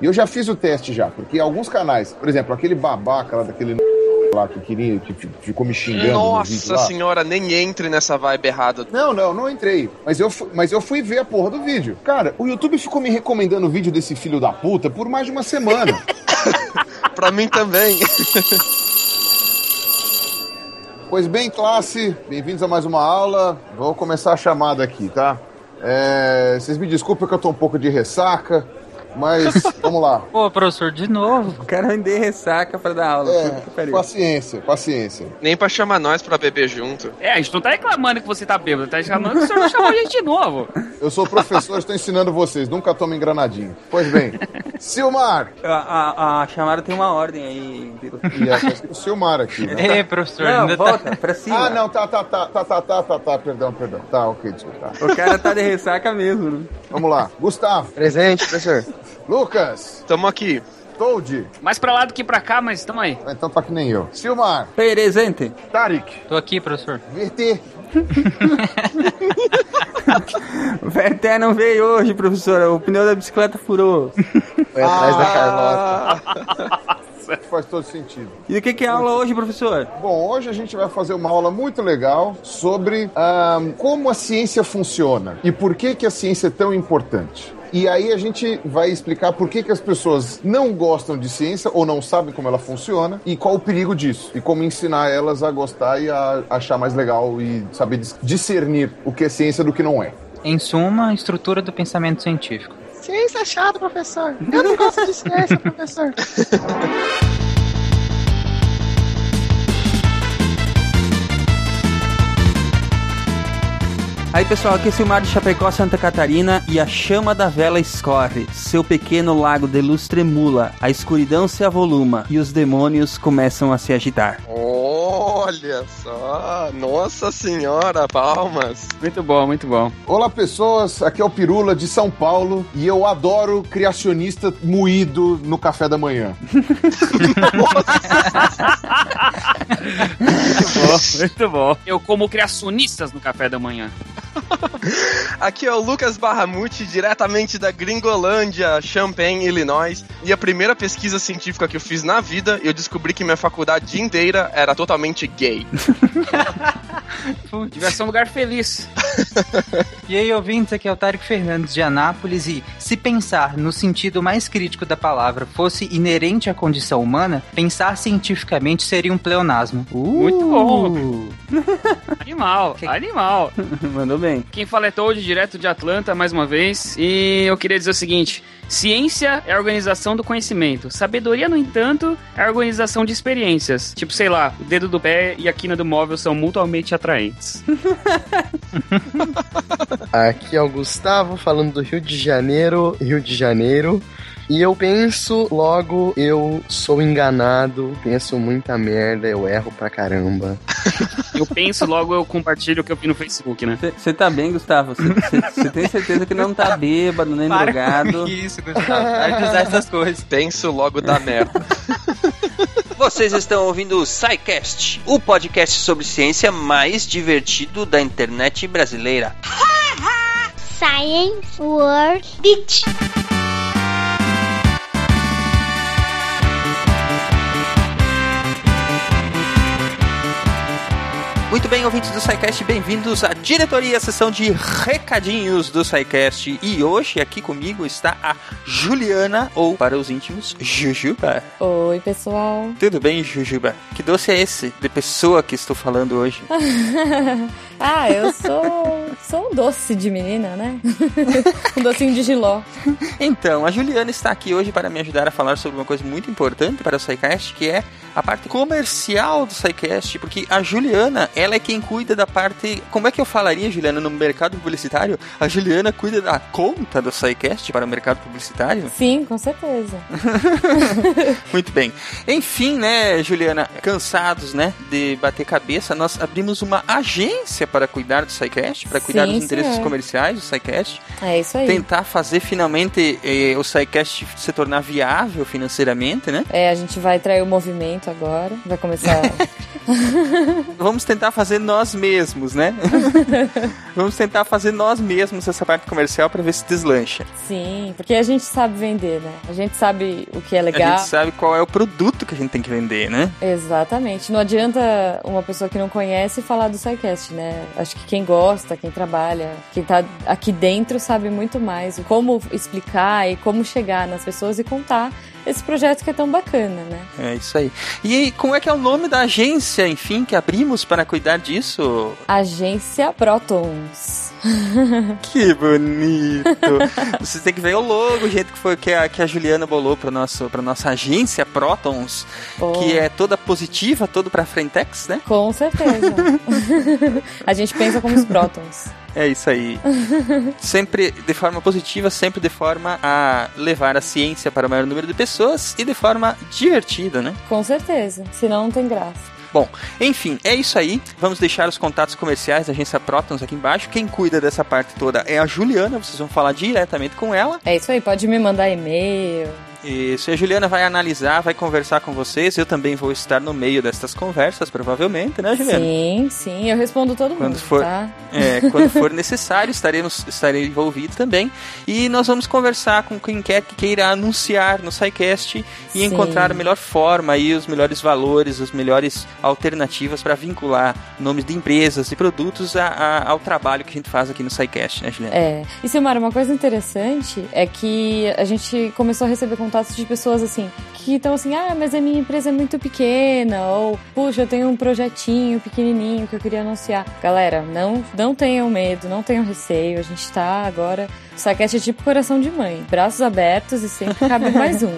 E eu já fiz o teste já, porque alguns canais, por exemplo, aquele babaca lá daquele lá que queria, que ficou me xingando. Nossa senhora, nem entre nessa vibe errada. Não, não, não entrei. Mas eu, fui, mas eu fui ver a porra do vídeo. Cara, o YouTube ficou me recomendando o vídeo desse filho da puta por mais de uma semana. pra mim também. Pois bem, classe, bem-vindos a mais uma aula. Vou começar a chamada aqui, tá? É, vocês me desculpem que eu tô um pouco de ressaca. Mas, vamos lá. Pô, professor, de novo. O cara me deu ressaca pra dar aula. É, paciência, paciência. Nem pra chamar nós pra beber junto. É, a gente não tá reclamando que você tá bêbado, tá reclamando que o senhor chamou a gente de novo. Eu sou professor, estou ensinando vocês, nunca tome engranadinho. Pois bem, Silmar! A, a, a, chamada tem uma ordem aí. E é, o Silmar aqui, né? É, professor. Não, ainda volta, tá... pra cima. Ah, não, tá, tá, tá, tá, tá, tá, tá, tá, perdão, perdão. Tá, ok, desculpa. O cara tá de ressaca mesmo, né? Vamos lá. Gustavo. Presente, professor. Lucas. Tamo aqui. Toad. Mais pra lá do que pra cá, mas tamo aí. Então tá que nem eu. Silmar. Presente. Tarik. Tô aqui, professor. VT. o VT não veio hoje, professora. O pneu da bicicleta furou. Foi atrás ah. da Carlota. Faz todo sentido. E o que, que é a aula hoje, professor? Bom, hoje a gente vai fazer uma aula muito legal sobre um, como a ciência funciona e por que, que a ciência é tão importante. E aí a gente vai explicar por que, que as pessoas não gostam de ciência ou não sabem como ela funciona e qual o perigo disso. E como ensinar elas a gostar e a achar mais legal e saber discernir o que é ciência do que não é. Em suma, a estrutura do pensamento científico. Ciência é chato, professor. Eu não gosto de ciência, professor. Aí pessoal, aqui é Silmar de Chapecó, Santa Catarina e a chama da vela escorre, seu pequeno lago de luz tremula, a escuridão se avoluma e os demônios começam a se agitar. Olha só, nossa senhora, palmas. Muito bom, muito bom. Olá pessoas, aqui é o Pirula de São Paulo e eu adoro criacionista moído no café da manhã. muito bom, muito bom. Eu como criacionistas no café da manhã. Aqui é o Lucas Barramuti, diretamente da Gringolândia, Champaign, Illinois. E a primeira pesquisa científica que eu fiz na vida, eu descobri que minha faculdade inteira era totalmente gay. Ser um lugar feliz. e aí, ouvintes, aqui é o Tárico Fernandes de Anápolis e se pensar no sentido mais crítico da palavra fosse inerente à condição humana, pensar cientificamente seria um pleonasmo. Uh. Muito bom! animal, animal. Mandou bem. Quem fala é Toad, direto de Atlanta, mais uma vez. E eu queria dizer o seguinte: ciência é a organização do conhecimento. Sabedoria, no entanto, é a organização de experiências. Tipo, sei lá, o dedo do pé e a quina do móvel são mutuamente atraentes. Aqui é o Gustavo falando do Rio de Janeiro, Rio de Janeiro. E eu penso, logo eu sou enganado, penso muita merda, eu erro pra caramba. eu penso, logo eu compartilho o que eu vi no Facebook, né? Você tá bem, Gustavo? Você tem certeza que não tá bêbado, nem Para drogado? isso, Gustavo. Para de usar essas coisas. Penso, logo dá merda. Vocês estão ouvindo o SciCast, o podcast sobre ciência mais divertido da internet brasileira. Science World Beach. Muito bem, ouvintes do SciCast, bem-vindos à diretoria, sessão de recadinhos do SciCast. E hoje aqui comigo está a Juliana, ou para os íntimos, Jujuba. Oi, pessoal. Tudo bem, Jujuba? Que doce é esse de pessoa que estou falando hoje? ah, eu sou, sou um doce de menina, né? um docinho de giló. Então, a Juliana está aqui hoje para me ajudar a falar sobre uma coisa muito importante para o SciCast, que é a parte comercial do SciCast, porque a Juliana, ela é quem cuida da parte. Como é que eu falaria, Juliana, no mercado publicitário? A Juliana cuida da conta do SciCast para o mercado publicitário? Sim, com certeza. Muito bem. Enfim, né, Juliana, cansados, né, de bater cabeça, nós abrimos uma agência para cuidar do SciCast, para cuidar Sim, dos interesses senhor. comerciais do SciCast, É isso aí. tentar fazer finalmente eh, o SciCast se tornar viável financeiramente, né? É, a gente vai trair o movimento agora. Vai começar. Vamos tentar fazer nós mesmos, né? Vamos tentar fazer nós mesmos essa parte comercial para ver se deslancha. Sim, porque a gente sabe vender, né? A gente sabe o que é A legal. gente sabe qual é o produto que a gente tem que vender, né? Exatamente. Não adianta uma pessoa que não conhece falar do SciCast, né? Acho que quem gosta, quem trabalha, quem tá aqui dentro sabe muito mais como explicar e como chegar nas pessoas e contar esse projeto que é tão bacana, né? É isso aí. E como é que é o nome da agência, enfim, que abrimos para cuidar disso? Agência Protons. Que bonito! Vocês têm que ver o logo, o jeito que foi que a, que a Juliana bolou para nosso para nossa agência Protons, Pô, que é toda positiva, todo para frentex, né? Com certeza. a gente pensa como os prótons. É isso aí. sempre de forma positiva, sempre de forma a levar a ciência para o maior número de pessoas e de forma divertida, né? Com certeza. Senão não tem graça. Bom, enfim, é isso aí. Vamos deixar os contatos comerciais da agência Protons aqui embaixo. Quem cuida dessa parte toda é a Juliana, vocês vão falar diretamente com ela. É isso aí. Pode me mandar e-mail. Isso, e a Juliana vai analisar, vai conversar com vocês. Eu também vou estar no meio destas conversas, provavelmente, né, Juliana? Sim, sim. Eu respondo todo Quando mundo, for- tá? É, quando for necessário, estaremos estarei envolvido também. E nós vamos conversar com quem quer que queira anunciar no SciCast e Sim. encontrar a melhor forma e os melhores valores, as melhores alternativas para vincular nomes de empresas e produtos a- a- ao trabalho que a gente faz aqui no SciCast, né, Juliana? É. E Silmar, uma coisa interessante é que a gente começou a receber contatos de pessoas assim, que estão assim, ah, mas a minha empresa é muito pequena, ou puxa, eu tenho um projetinho pequenininho que eu queria anunciar. Galera, não, não tenham medo, não tenham receio, a gente tá agora. Saquete é tipo coração de mãe, braços abertos e sempre cabe mais um.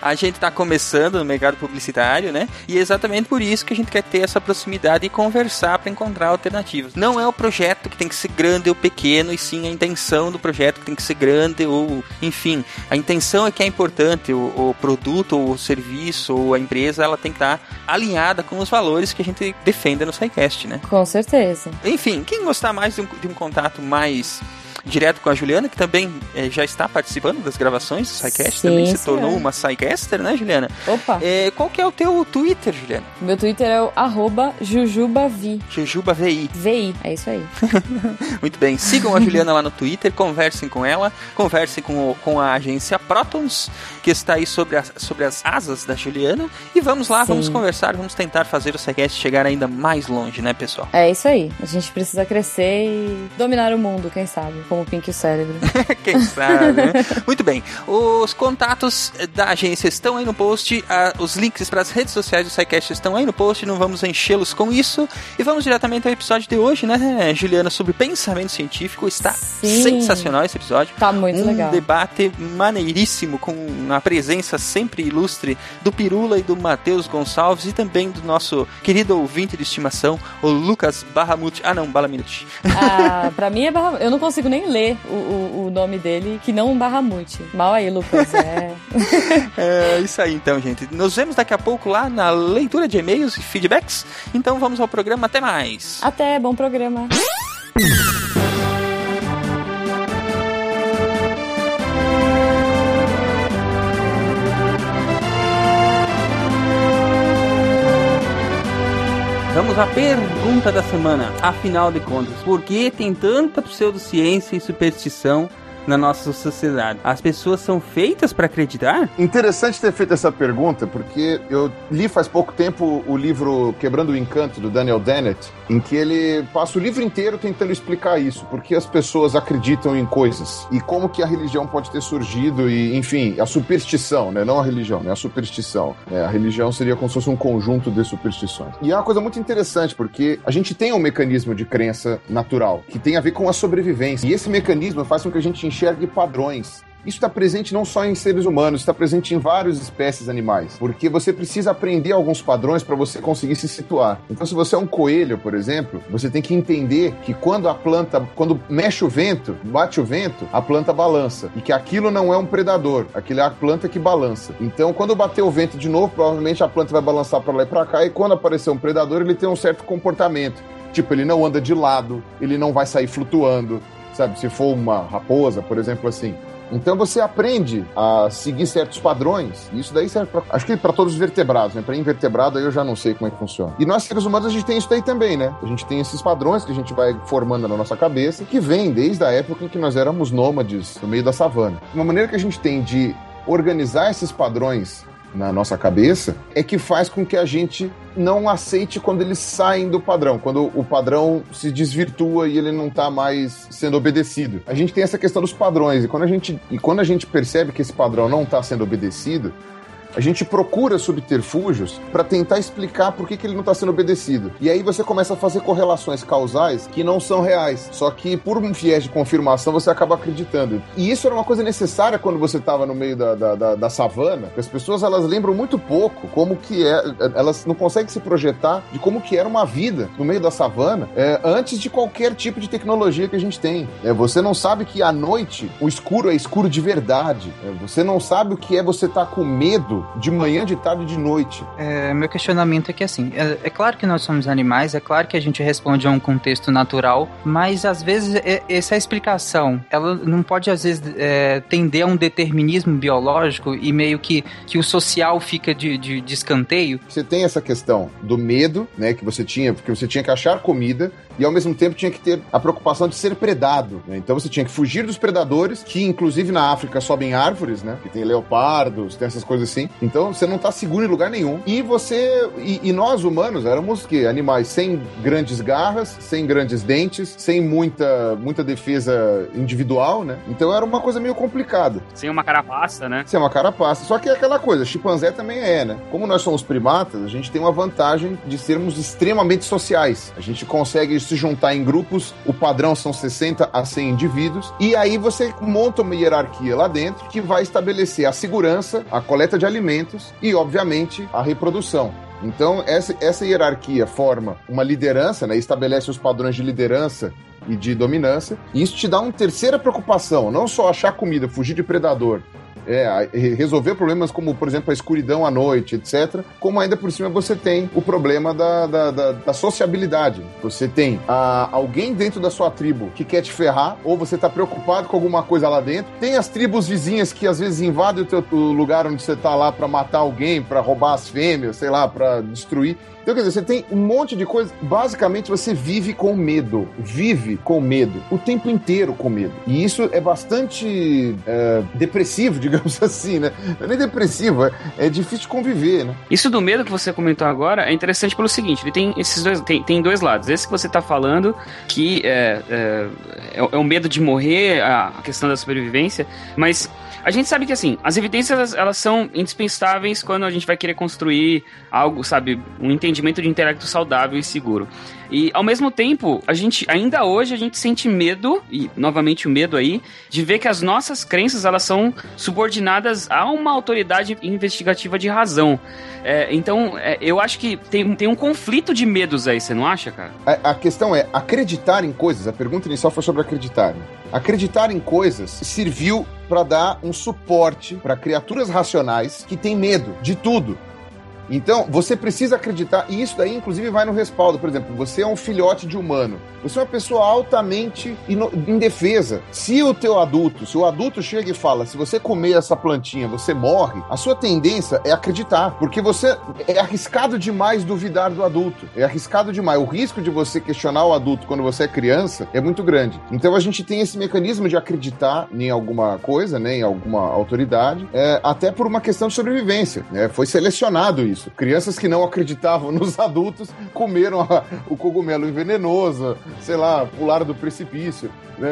A gente está começando no mercado publicitário, né? E é exatamente por isso que a gente quer ter essa proximidade e conversar para encontrar alternativas. Não é o projeto que tem que ser grande ou pequeno, e sim a intenção do projeto que tem que ser grande ou, enfim, a intenção é que é importante. O, o produto, ou o serviço, ou a empresa, ela tem que estar alinhada com os valores que a gente defende no SciCast, né? Com certeza. Enfim, quem gostar mais de um, de um contato mais direto com a Juliana, que também eh, já está participando das gravações do SciCast, Sim, também se senhor. tornou uma SciCaster, né, Juliana? Opa, É, qual que é o teu Twitter, Juliana? meu Twitter é o arroba jujubavi. JujubaVI. VI, é isso aí. Muito bem, sigam a Juliana lá no Twitter, conversem com ela, conversem com, o- com a agência Protons, que está aí sobre, as sobre as asas da Juliana, e vamos lá, Sim. vamos conversar, vamos tentar fazer o SciCast chegar ainda mais longe, né, pessoal? É isso aí. A gente precisa crescer e dominar o mundo, quem sabe? Como o Pink cérebro. Quem sabe, né? Muito bem. Os contatos da agência estão aí no post. ah, os links para as redes sociais do SciCast estão aí no post. Não vamos enchê-los com isso. E vamos diretamente ao episódio de hoje, né, Juliana? Sobre pensamento científico. Está Sim. sensacional esse episódio. Tá muito um legal. debate maneiríssimo com a presença sempre ilustre do Pirula e do Matheus Gonçalves e também do nosso querido ouvinte de estimação, o Lucas Barramute. Ah, não, Balaminute. Ah, pra mim é Barra... Eu não consigo nem ler o, o, o nome dele, que não Barramute. Mal aí, Lucas. É. É isso aí então, gente. Nos vemos daqui a pouco lá na leitura de e-mails e feedbacks. Então vamos ao programa. Até mais. Até, bom programa. Vamos à pergunta da semana. Afinal de contas, por que tem tanta pseudociência e superstição na nossa sociedade? As pessoas são feitas para acreditar? Interessante ter feito essa pergunta, porque eu li faz pouco tempo o livro Quebrando o Encanto, do Daniel Dennett, em que ele passa o livro inteiro tentando explicar isso, porque as pessoas acreditam em coisas, e como que a religião pode ter surgido, e enfim, a superstição, né? Não a religião, né? A superstição. né? A religião seria como se fosse um conjunto de superstições. E é uma coisa muito interessante, porque a gente tem um mecanismo de crença natural, que tem a ver com a sobrevivência, e esse mecanismo faz com que a gente enxergue padrões. Isso está presente não só em seres humanos, está presente em várias espécies animais, porque você precisa aprender alguns padrões para você conseguir se situar. Então, se você é um coelho, por exemplo, você tem que entender que quando a planta, quando mexe o vento, bate o vento, a planta balança e que aquilo não é um predador, aquilo é a planta que balança. Então, quando bater o vento de novo, provavelmente a planta vai balançar para lá e para cá e quando aparecer um predador, ele tem um certo comportamento. Tipo, ele não anda de lado, ele não vai sair flutuando, sabe? Se for uma raposa, por exemplo, assim. Então você aprende a seguir certos padrões. Isso daí serve pra, acho que para todos os vertebrados, né? Para invertebrado aí eu já não sei como é que funciona. E nós seres humanos a gente tem isso daí também, né? A gente tem esses padrões que a gente vai formando na nossa cabeça, que vem desde a época em que nós éramos nômades no meio da savana. Uma maneira que a gente tem de organizar esses padrões na nossa cabeça é que faz com que a gente não aceite quando eles saem do padrão, quando o padrão se desvirtua e ele não está mais sendo obedecido. A gente tem essa questão dos padrões e quando a gente, e quando a gente percebe que esse padrão não está sendo obedecido, a gente procura subterfúgios para tentar explicar por que, que ele não está sendo obedecido. E aí você começa a fazer correlações causais que não são reais. Só que por um viés de confirmação você acaba acreditando. E isso era uma coisa necessária quando você estava no meio da, da, da, da savana. As pessoas elas lembram muito pouco como que é. Elas não conseguem se projetar de como que era uma vida no meio da savana é, antes de qualquer tipo de tecnologia que a gente tem. É, você não sabe que à noite o escuro é escuro de verdade. É, você não sabe o que é você estar tá com medo de manhã, de tarde e de noite. É, meu questionamento é que assim, é, é, claro que nós somos animais, é claro que a gente responde a um contexto natural, mas às vezes é, essa explicação, ela não pode às vezes é, tender a um determinismo biológico e meio que, que o social fica de, de, de escanteio. Você tem essa questão do medo, né, que você tinha, porque você tinha que achar comida, e ao mesmo tempo tinha que ter a preocupação de ser predado. Né? Então você tinha que fugir dos predadores, que inclusive na África sobem árvores, né? Que tem leopardos, tem essas coisas assim. Então você não está seguro em lugar nenhum. E você. E, e nós humanos éramos que animais sem grandes garras, sem grandes dentes, sem muita, muita defesa individual, né? Então era uma coisa meio complicada. Sem uma carapaça, né? Sem uma carapaça. Só que é aquela coisa, chimpanzé também é, né? Como nós somos primatas, a gente tem uma vantagem de sermos extremamente sociais. A gente consegue se juntar em grupos, o padrão são 60 a 100 indivíduos, e aí você monta uma hierarquia lá dentro que vai estabelecer a segurança, a coleta de alimentos e, obviamente, a reprodução. Então, essa, essa hierarquia forma uma liderança, né, estabelece os padrões de liderança e de dominância, e isso te dá uma terceira preocupação, não só achar comida, fugir de predador, é, resolver problemas como, por exemplo, a escuridão à noite, etc. Como ainda por cima você tem o problema da, da, da, da sociabilidade. Você tem a, alguém dentro da sua tribo que quer te ferrar, ou você está preocupado com alguma coisa lá dentro. Tem as tribos vizinhas que às vezes invadem o, teu, o lugar onde você está lá para matar alguém, para roubar as fêmeas, sei lá, para destruir. Então, quer dizer, você tem um monte de coisa. Basicamente, você vive com medo. Vive com medo. O tempo inteiro com medo. E isso é bastante é, depressivo, digamos assim, né? Não é nem depressivo, é, é, difícil conviver, né? Isso do medo que você comentou agora é interessante pelo seguinte: ele tem esses dois. Tem, tem dois lados. Esse que você está falando, que é, é, é, é o medo de morrer, a questão da sobrevivência, mas a gente sabe que, assim, as evidências, elas são indispensáveis quando a gente vai querer construir algo, sabe, um entendimento de intelecto saudável e seguro. E ao mesmo tempo, a gente ainda hoje a gente sente medo e novamente o medo aí de ver que as nossas crenças elas são subordinadas a uma autoridade investigativa de razão. É, então, é, eu acho que tem, tem um conflito de medos aí, você não acha, cara? A, a questão é acreditar em coisas. A pergunta inicial foi sobre acreditar. Né? Acreditar em coisas serviu para dar um suporte para criaturas racionais que têm medo de tudo. Então, você precisa acreditar, e isso daí, inclusive, vai no respaldo. Por exemplo, você é um filhote de humano. Você é uma pessoa altamente indefesa. Se o teu adulto, se o adulto chega e fala, se você comer essa plantinha, você morre, a sua tendência é acreditar. Porque você é arriscado demais duvidar do adulto. É arriscado demais. O risco de você questionar o adulto quando você é criança é muito grande. Então a gente tem esse mecanismo de acreditar em alguma coisa, né, em alguma autoridade, é, até por uma questão de sobrevivência. Né? Foi selecionado isso isso. Crianças que não acreditavam nos adultos comeram a, o cogumelo venenoso, sei lá, pularam do precipício, né,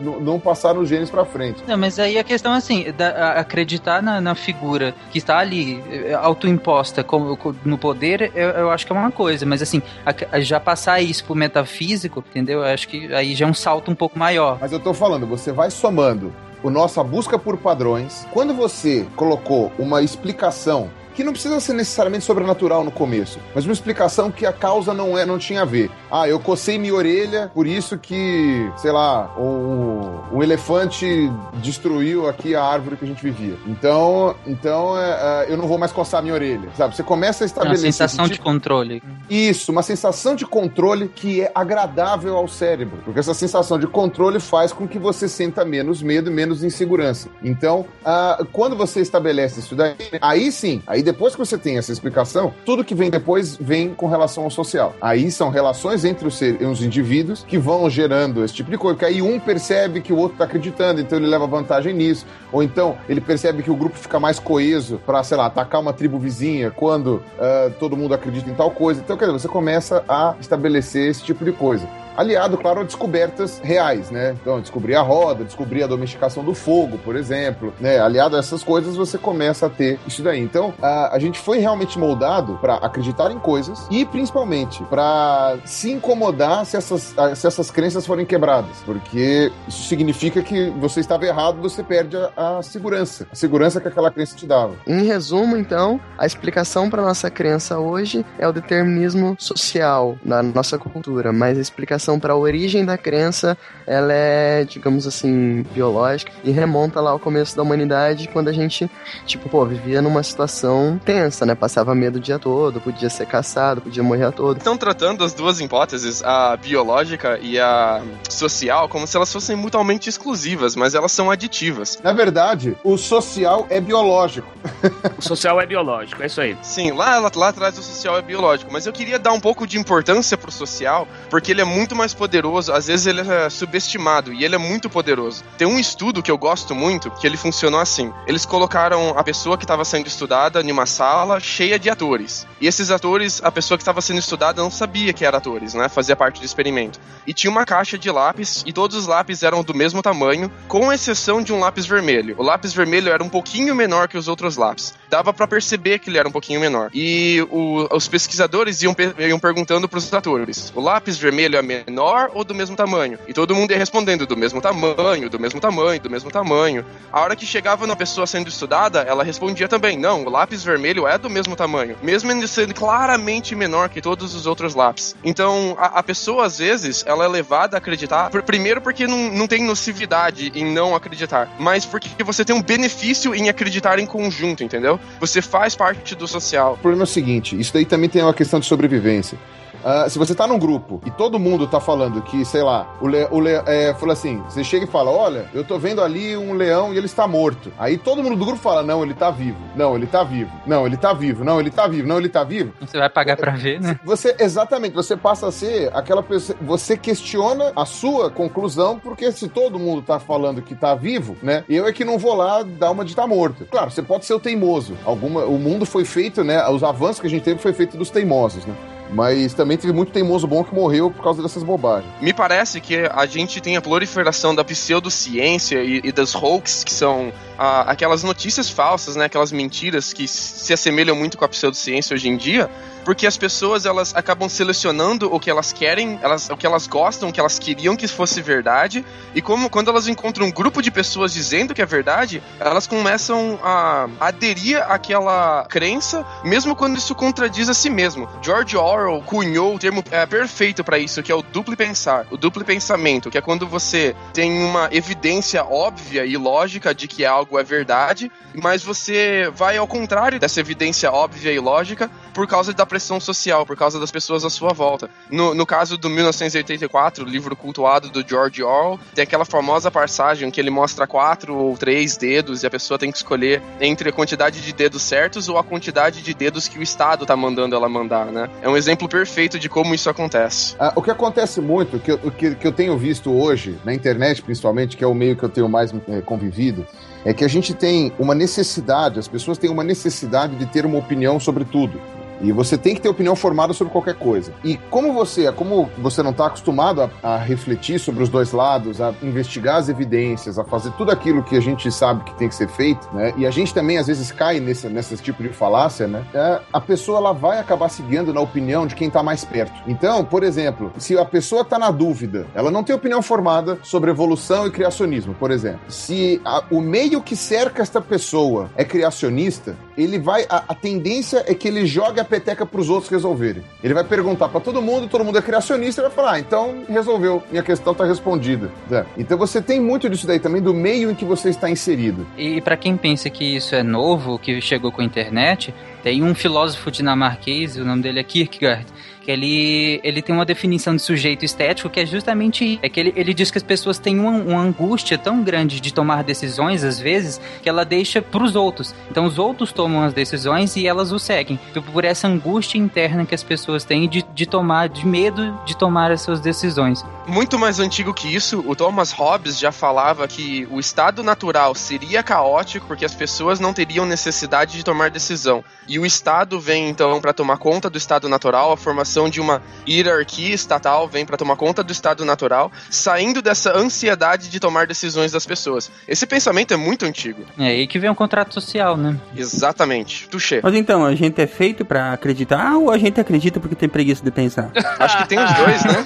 não passaram os genes para frente. Não, mas aí a questão é assim, da, acreditar na, na, figura que está ali é, autoimposta como, no poder, eu, eu, acho que é uma coisa, mas assim, a, já passar isso pro metafísico, entendeu? Eu acho que aí já é um salto um pouco maior. Mas eu tô falando, você vai somando o nossa busca por padrões. Quando você colocou uma explicação que não precisa ser necessariamente sobrenatural no começo, mas uma explicação que a causa não é, não tinha a ver. Ah, eu cocei minha orelha, por isso que, sei lá, o, o elefante destruiu aqui a árvore que a gente vivia. Então, então é, é, eu não vou mais coçar minha orelha, sabe? Você começa a Uma estabelecer sensação esse de tipo- controle. isso, uma sensação de controle que é agradável ao cérebro. Porque essa sensação de controle faz com que você sinta menos medo e menos insegurança. Então, ah, quando você estabelece isso daí, aí sim, aí depois que você tem essa explicação, tudo que vem depois vem com relação ao social. Aí são relações entre os, ser- os indivíduos que vão gerando esse tipo de coisa. Porque aí um percebe que o outro está acreditando, então ele leva vantagem nisso. Ou então ele percebe que o grupo fica mais coeso para, sei lá, atacar uma tribo vizinha quando ah, todo mundo acredita em tal coisa. Então, quer dizer, você começa a estabelecer esse tipo de coisa. Aliado, claro, a descobertas reais, né? Então, descobrir a roda, descobrir a domesticação do fogo, por exemplo, né? Aliado a essas coisas, você começa a ter isso daí. Então, a, a gente foi realmente moldado para acreditar em coisas e, principalmente, para se incomodar se essas, se essas crenças forem quebradas, porque isso significa que você estava errado, você perde a, a segurança, a segurança que aquela crença te dava. Em resumo, então, a explicação para nossa crença hoje é o determinismo social na nossa cultura, mas a explicação para a origem da crença, ela é, digamos assim, biológica e remonta lá ao começo da humanidade, quando a gente, tipo, pô, vivia numa situação tensa, né? Passava medo o dia todo, podia ser caçado, podia morrer a todo. Estão tratando as duas hipóteses, a biológica e a social, como se elas fossem mutuamente exclusivas, mas elas são aditivas. Na verdade, o social é biológico. O social é biológico, é isso aí. Sim, lá, lá, lá atrás o social é biológico, mas eu queria dar um pouco de importância pro social, porque ele é muito mais poderoso, às vezes ele é subestimado, e ele é muito poderoso. Tem um estudo que eu gosto muito, que ele funcionou assim. Eles colocaram a pessoa que estava sendo estudada em uma sala cheia de atores. E esses atores, a pessoa que estava sendo estudada não sabia que eram atores, né? Fazia parte do experimento. E tinha uma caixa de lápis, e todos os lápis eram do mesmo tamanho, com exceção de um lápis vermelho. O lápis vermelho era um pouquinho menor que os outros lápis. Dava pra perceber que ele era um pouquinho menor. E o- os pesquisadores iam, iam perguntando pros atores: o lápis vermelho é menor ou do mesmo tamanho? E todo mundo ia respondendo: do mesmo tamanho, do mesmo tamanho, do mesmo tamanho. A hora que chegava na pessoa sendo estudada, ela respondia também: não, o lápis vermelho é do mesmo tamanho, mesmo ele sendo claramente menor que todos os outros lápis. Então, a, a pessoa, às vezes, ela é levada a acreditar, pr- primeiro porque não, não tem nocividade em não acreditar, mas porque você tem um benefício em acreditar em conjunto, entendeu? Você faz parte do social. O problema é o seguinte: isso daí também tem uma questão de sobrevivência. Ah, se você tá num grupo e todo mundo tá falando que, sei lá, o, le, o le, é, fala assim, você chega e fala, olha, eu tô vendo ali um leão e ele está morto. Aí todo mundo do grupo fala, não, ele tá vivo. Não, ele tá vivo. Não, ele tá vivo. Não, ele tá vivo. Não, ele tá vivo. Você vai pagar pra ver, né? Você, exatamente, você passa a ser aquela pessoa. Você questiona a sua conclusão, porque se todo mundo tá falando que tá vivo, né? Eu é que não vou lá dar uma de tá morto. Claro, você pode ser o teimoso. Alguma, o mundo foi feito, né? Os avanços que a gente teve foi feito dos teimosos, né? Mas também teve muito teimoso bom que morreu por causa dessas bobagens. Me parece que a gente tem a proliferação da pseudociência e, e das hoax, que são ah, aquelas notícias falsas, né? Aquelas mentiras que se assemelham muito com a pseudociência hoje em dia, porque as pessoas elas acabam selecionando o que elas querem, elas, o que elas gostam, o que elas queriam que fosse verdade, e como quando elas encontram um grupo de pessoas dizendo que é verdade, elas começam a aderir àquela crença, mesmo quando isso contradiz a si mesmo. George Orwell cunhou o termo é, perfeito para isso, que é o duplo pensar, o duplo pensamento, que é quando você tem uma evidência óbvia e lógica de que algo é verdade, mas você vai ao contrário dessa evidência óbvia e lógica por causa da pressão social, por causa das pessoas à sua volta. No, no caso do 1984, o livro cultuado do George Orwell, tem aquela famosa passagem que ele mostra quatro ou três dedos e a pessoa tem que escolher entre a quantidade de dedos certos ou a quantidade de dedos que o Estado tá mandando ela mandar, né? É um exemplo perfeito de como isso acontece. Ah, o que acontece muito, que que, que eu tenho visto hoje, na internet principalmente, que é o meio que eu tenho mais eh, convivido, é que a gente tem uma necessidade, as pessoas têm uma necessidade de ter uma opinião sobre tudo. E você tem que ter opinião formada sobre qualquer coisa. E como você, como você não está acostumado a, a refletir sobre os dois lados, a investigar as evidências, a fazer tudo aquilo que a gente sabe que tem que ser feito, né? E a gente também às vezes cai nesse, nesse tipo de falácia, né? É, a pessoa ela vai acabar se guiando na opinião de quem está mais perto. Então, por exemplo, se a pessoa está na dúvida, ela não tem opinião formada sobre evolução e criacionismo, por exemplo. Se a, o meio que cerca esta pessoa é criacionista, ele vai. A, a tendência é que ele jogue a peteca para os outros resolverem. Ele vai perguntar para todo mundo, todo mundo é criacionista, e vai falar: ah, então resolveu, minha questão está respondida. É. Então você tem muito disso daí também do meio em que você está inserido. E para quem pensa que isso é novo, que chegou com a internet, tem um filósofo dinamarquês, o nome dele é Kierkegaard, ele, ele tem uma definição de sujeito estético que é justamente é que ele, ele diz que as pessoas têm uma, uma angústia tão grande de tomar decisões, às vezes, que ela deixa para os outros. Então os outros tomam as decisões e elas o seguem. Por essa angústia interna que as pessoas têm de, de tomar, de medo de tomar as suas decisões. Muito mais antigo que isso, o Thomas Hobbes já falava que o estado natural seria caótico porque as pessoas não teriam necessidade de tomar decisão. E o Estado vem então para tomar conta do estado natural, a formação de uma hierarquia estatal vem para tomar conta do estado natural, saindo dessa ansiedade de tomar decisões das pessoas. Esse pensamento é muito antigo. É aí que vem o contrato social, né? Exatamente. Tuxê. Mas então, a gente é feito para acreditar ou a gente acredita porque tem preguiça de pensar? acho que tem os dois, né?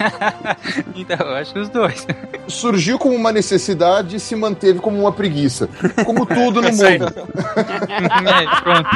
então, acho que os dois. Surgiu como uma necessidade e se manteve como uma preguiça. Como tudo no mundo. é, pronto.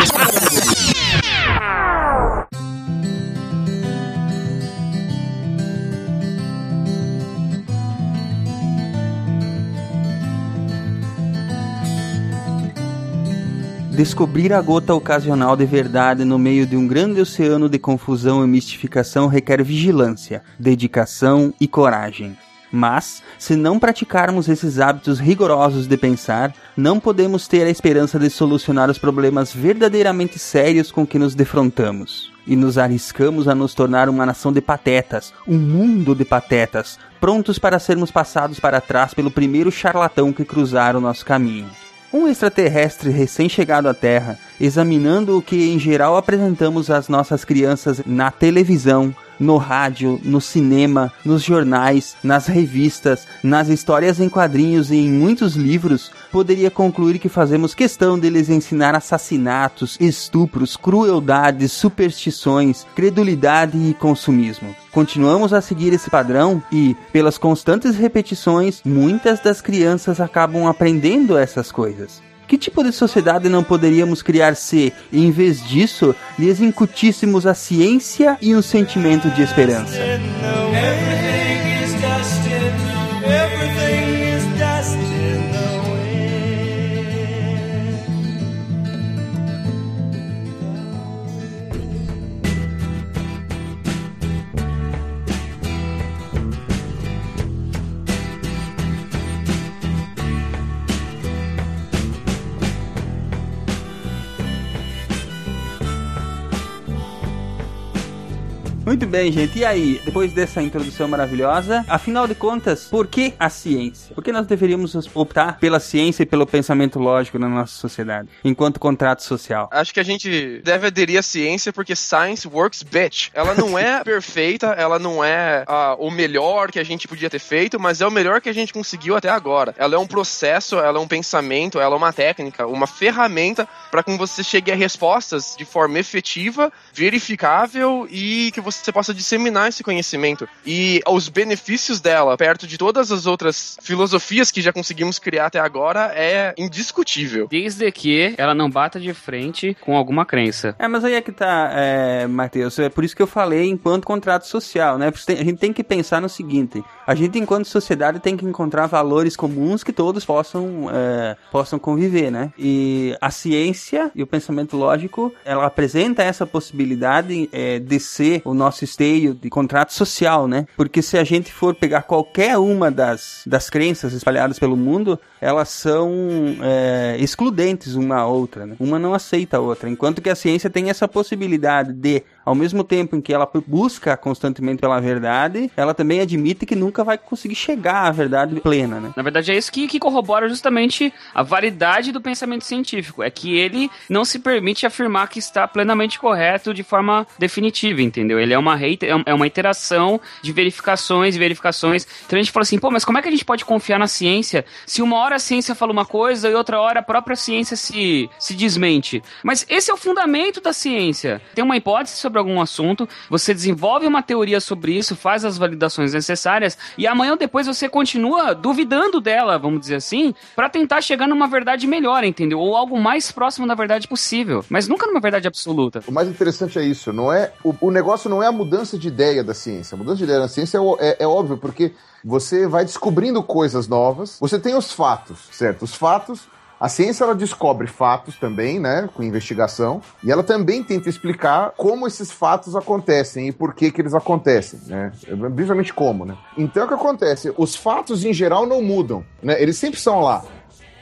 Descobrir a gota ocasional de verdade no meio de um grande oceano de confusão e mistificação requer vigilância, dedicação e coragem. Mas, se não praticarmos esses hábitos rigorosos de pensar, não podemos ter a esperança de solucionar os problemas verdadeiramente sérios com que nos defrontamos. E nos arriscamos a nos tornar uma nação de patetas, um mundo de patetas, prontos para sermos passados para trás pelo primeiro charlatão que cruzar o nosso caminho. Um extraterrestre recém-chegado à Terra, examinando o que em geral apresentamos às nossas crianças na televisão, no rádio, no cinema, nos jornais, nas revistas, nas histórias em quadrinhos e em muitos livros, poderia concluir que fazemos questão deles ensinar assassinatos, estupros, crueldades, superstições, credulidade e consumismo. Continuamos a seguir esse padrão e, pelas constantes repetições, muitas das crianças acabam aprendendo essas coisas. Que tipo de sociedade não poderíamos criar se, em vez disso, lhes incutíssemos a ciência e um sentimento de esperança? Muito bem, gente. E aí, depois dessa introdução maravilhosa, afinal de contas, por que a ciência? Por que nós deveríamos optar pela ciência e pelo pensamento lógico na nossa sociedade, enquanto contrato social? Acho que a gente deve aderir à ciência porque science works bitch. Ela não é perfeita, ela não é uh, o melhor que a gente podia ter feito, mas é o melhor que a gente conseguiu até agora. Ela é um processo, ela é um pensamento, ela é uma técnica, uma ferramenta para que você chegue a respostas de forma efetiva, verificável e que você você possa disseminar esse conhecimento. E os benefícios dela, perto de todas as outras filosofias que já conseguimos criar até agora, é indiscutível. Desde que ela não bata de frente com alguma crença. É, mas aí é que tá, é, Matheus. É por isso que eu falei enquanto contrato social, né? A gente tem que pensar no seguinte: a gente, enquanto sociedade, tem que encontrar valores comuns que todos possam, é, possam conviver, né? E a ciência e o pensamento lógico, ela apresenta essa possibilidade é, de ser o nosso esteio de contrato social, né? Porque se a gente for pegar qualquer uma das, das crenças espalhadas pelo mundo, elas são é, excludentes uma a outra, né? Uma não aceita a outra. Enquanto que a ciência tem essa possibilidade de ao mesmo tempo em que ela busca constantemente pela verdade, ela também admite que nunca vai conseguir chegar à verdade plena, né? Na verdade, é isso que, que corrobora justamente a validade do pensamento científico. É que ele não se permite afirmar que está plenamente correto de forma definitiva, entendeu? Ele é uma, reiter, é uma iteração de verificações e verificações. Então a gente fala assim, pô, mas como é que a gente pode confiar na ciência se uma hora a ciência fala uma coisa e outra hora a própria ciência se, se desmente? Mas esse é o fundamento da ciência. Tem uma hipótese sobre algum assunto, você desenvolve uma teoria sobre isso, faz as validações necessárias e amanhã ou depois você continua duvidando dela, vamos dizer assim, para tentar chegar numa verdade melhor, entendeu? Ou algo mais próximo da verdade possível, mas nunca numa verdade absoluta. O mais interessante é isso, não é o, o negócio não é a mudança de ideia da ciência. A mudança de ideia da ciência é, é, é óbvio porque você vai descobrindo coisas novas. Você tem os fatos, certo? Os fatos a ciência ela descobre fatos também, né, com investigação, e ela também tenta explicar como esses fatos acontecem e por que que eles acontecem, né? Principalmente como, né? Então o que acontece? Os fatos em geral não mudam, né? Eles sempre são lá.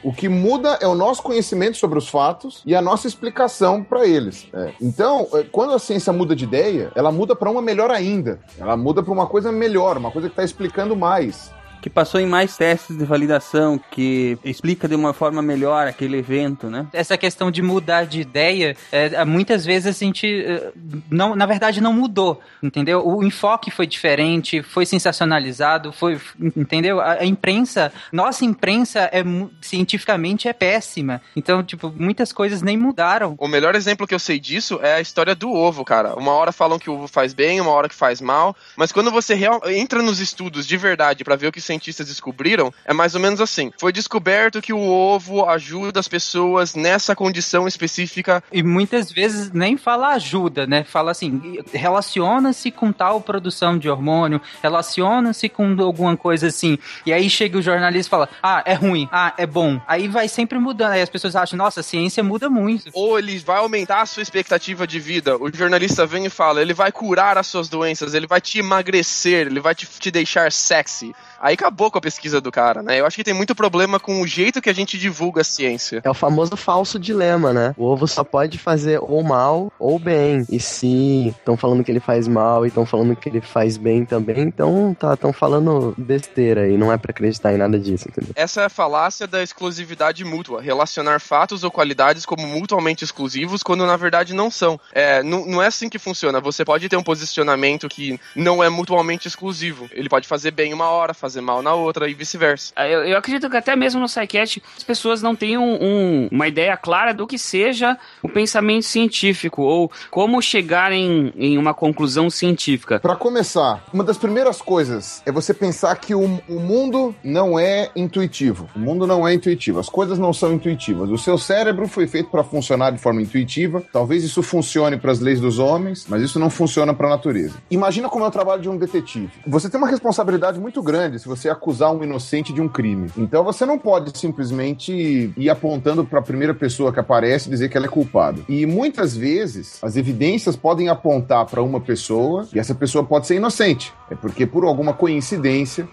O que muda é o nosso conhecimento sobre os fatos e a nossa explicação para eles. É. Então, é, quando a ciência muda de ideia, ela muda para uma melhor ainda. Ela muda para uma coisa melhor, uma coisa que está explicando mais que passou em mais testes de validação, que explica de uma forma melhor aquele evento, né? Essa questão de mudar de ideia, é, muitas vezes a gente, é, não, na verdade, não mudou, entendeu? O enfoque foi diferente, foi sensacionalizado, foi, entendeu? A, a imprensa, nossa imprensa é cientificamente é péssima, então, tipo, muitas coisas nem mudaram. O melhor exemplo que eu sei disso é a história do ovo, cara. Uma hora falam que o ovo faz bem, uma hora que faz mal, mas quando você real, entra nos estudos de verdade para ver o que cientistas descobriram é mais ou menos assim. Foi descoberto que o ovo ajuda as pessoas nessa condição específica. E muitas vezes nem fala ajuda, né? Fala assim, relaciona-se com tal produção de hormônio, relaciona-se com alguma coisa assim. E aí chega o jornalista e fala: ah, é ruim, ah, é bom. Aí vai sempre mudando. Aí as pessoas acham, nossa, a ciência muda muito. Ou ele vai aumentar a sua expectativa de vida. O jornalista vem e fala: ele vai curar as suas doenças, ele vai te emagrecer, ele vai te, te deixar sexy. Aí acabou com a pesquisa do cara, né? Eu acho que tem muito problema com o jeito que a gente divulga a ciência. É o famoso falso dilema, né? O ovo só pode fazer ou mal ou bem. E se estão falando que ele faz mal e estão falando que ele faz bem também, então tá estão falando besteira e não é para acreditar em nada disso, entendeu? Essa é a falácia da exclusividade mútua, relacionar fatos ou qualidades como mutuamente exclusivos quando na verdade não são. É, não, não é assim que funciona. Você pode ter um posicionamento que não é mutuamente exclusivo. Ele pode fazer bem uma hora, fazer mal na outra e vice-versa. Ah, eu, eu, acredito que até mesmo no SciCast as pessoas não têm um, um, uma ideia clara do que seja o pensamento científico ou como chegar em, em uma conclusão científica. Para começar, uma das primeiras coisas é você pensar que o, o mundo não é intuitivo. O mundo não é intuitivo. As coisas não são intuitivas. O seu cérebro foi feito para funcionar de forma intuitiva. Talvez isso funcione para as leis dos homens, mas isso não funciona para a natureza. Imagina como é o trabalho de um detetive. Você tem uma responsabilidade muito grande se você acusar um inocente de um crime. Então você não pode simplesmente ir apontando para a primeira pessoa que aparece e dizer que ela é culpada. E muitas vezes as evidências podem apontar para uma pessoa e essa pessoa pode ser inocente. É porque por alguma coincidência